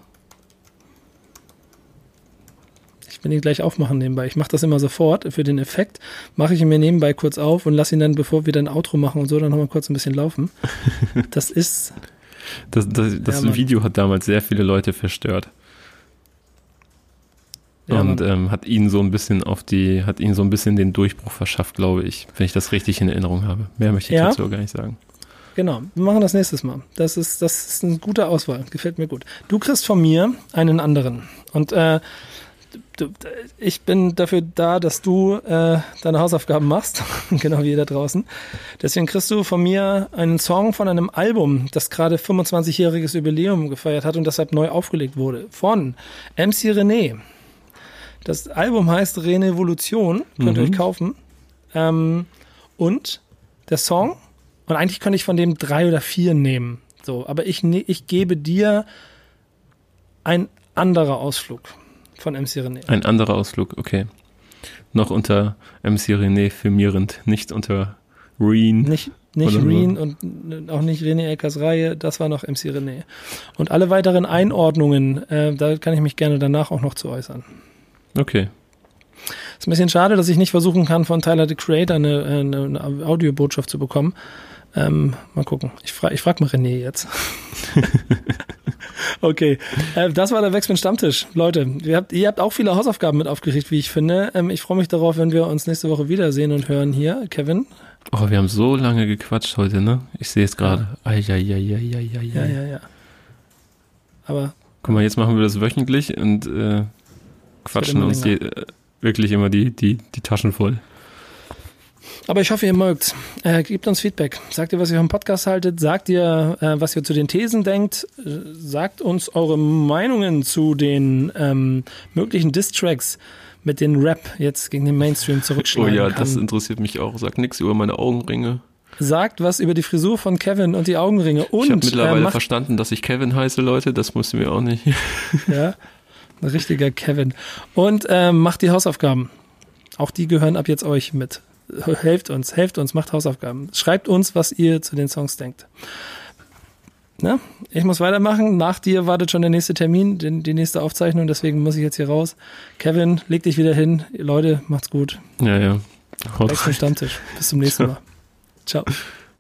Ich will ihn gleich aufmachen nebenbei. Ich mache das immer sofort für den Effekt. Mache ich ihn mir nebenbei kurz auf und lasse ihn dann, bevor wir dann Outro machen und so, dann nochmal kurz ein bisschen laufen. Das ist das, das, das ja, Video hat damals sehr viele Leute verstört. Ja, und ähm, hat ihnen so ein bisschen auf die, hat ihnen so ein bisschen den Durchbruch verschafft, glaube ich, wenn ich das richtig in Erinnerung habe. Mehr möchte ich ja. dazu gar nicht sagen. Genau, wir machen das nächstes Mal. Das ist, das ist eine gute Auswahl, gefällt mir gut. Du kriegst von mir einen anderen. Und äh, du, ich bin dafür da, dass du äh, deine Hausaufgaben machst, genau wie ihr da draußen. Deswegen kriegst du von mir einen Song von einem Album, das gerade 25-jähriges Jubiläum gefeiert hat und deshalb neu aufgelegt wurde, von MC René. Das Album heißt Renevolution, könnt ihr mhm. euch kaufen. Ähm, und der Song, und eigentlich könnte ich von dem drei oder vier nehmen, so, aber ich, ne, ich gebe dir ein anderer Ausflug von MC René. Ein anderer Ausflug, okay. Noch unter MC René firmierend, nicht unter Reen. Nicht, nicht Reen und auch nicht René Eckers Reihe, das war noch MC René. Und alle weiteren Einordnungen, äh, da kann ich mich gerne danach auch noch zu äußern. Okay. Ist ein bisschen schade, dass ich nicht versuchen kann, von Tyler the Creator eine, eine, eine Audiobotschaft zu bekommen. Ähm, mal gucken. Ich frage ich frag mal René jetzt. okay, äh, das war der Wechsel Stammtisch. Leute, ihr habt, ihr habt auch viele Hausaufgaben mit aufgerichtet, wie ich finde. Ähm, ich freue mich darauf, wenn wir uns nächste Woche wiedersehen und hören hier. Kevin? Oh, wir haben so lange gequatscht heute, ne? Ich sehe es gerade. Ja. Ja, ja, ja. Aber. Guck mal, jetzt machen wir das wöchentlich und äh, quatschen uns je, äh, wirklich immer die, die, die Taschen voll. Aber ich hoffe, ihr mögt. Äh, gebt uns Feedback. Sagt ihr, was ihr vom Podcast haltet. Sagt ihr, äh, was ihr zu den Thesen denkt. Äh, sagt uns eure Meinungen zu den ähm, möglichen Distracks mit den Rap jetzt gegen den Mainstream zurückschlagen Oh ja, kann. das interessiert mich auch. Sagt nichts über meine Augenringe. Sagt was über die Frisur von Kevin und die Augenringe. Und, ich habe mittlerweile äh, verstanden, dass ich Kevin heiße, Leute. Das musste mir auch nicht. ja, ein richtiger Kevin. Und äh, macht die Hausaufgaben. Auch die gehören ab jetzt euch mit helft uns, helft uns, macht Hausaufgaben. Schreibt uns, was ihr zu den Songs denkt. Na, ich muss weitermachen. Nach dir wartet schon der nächste Termin, die, die nächste Aufzeichnung, deswegen muss ich jetzt hier raus. Kevin, leg dich wieder hin. Leute, macht's gut. Ja, ja. Haut Stammtisch. Bis zum nächsten Mal. Ciao.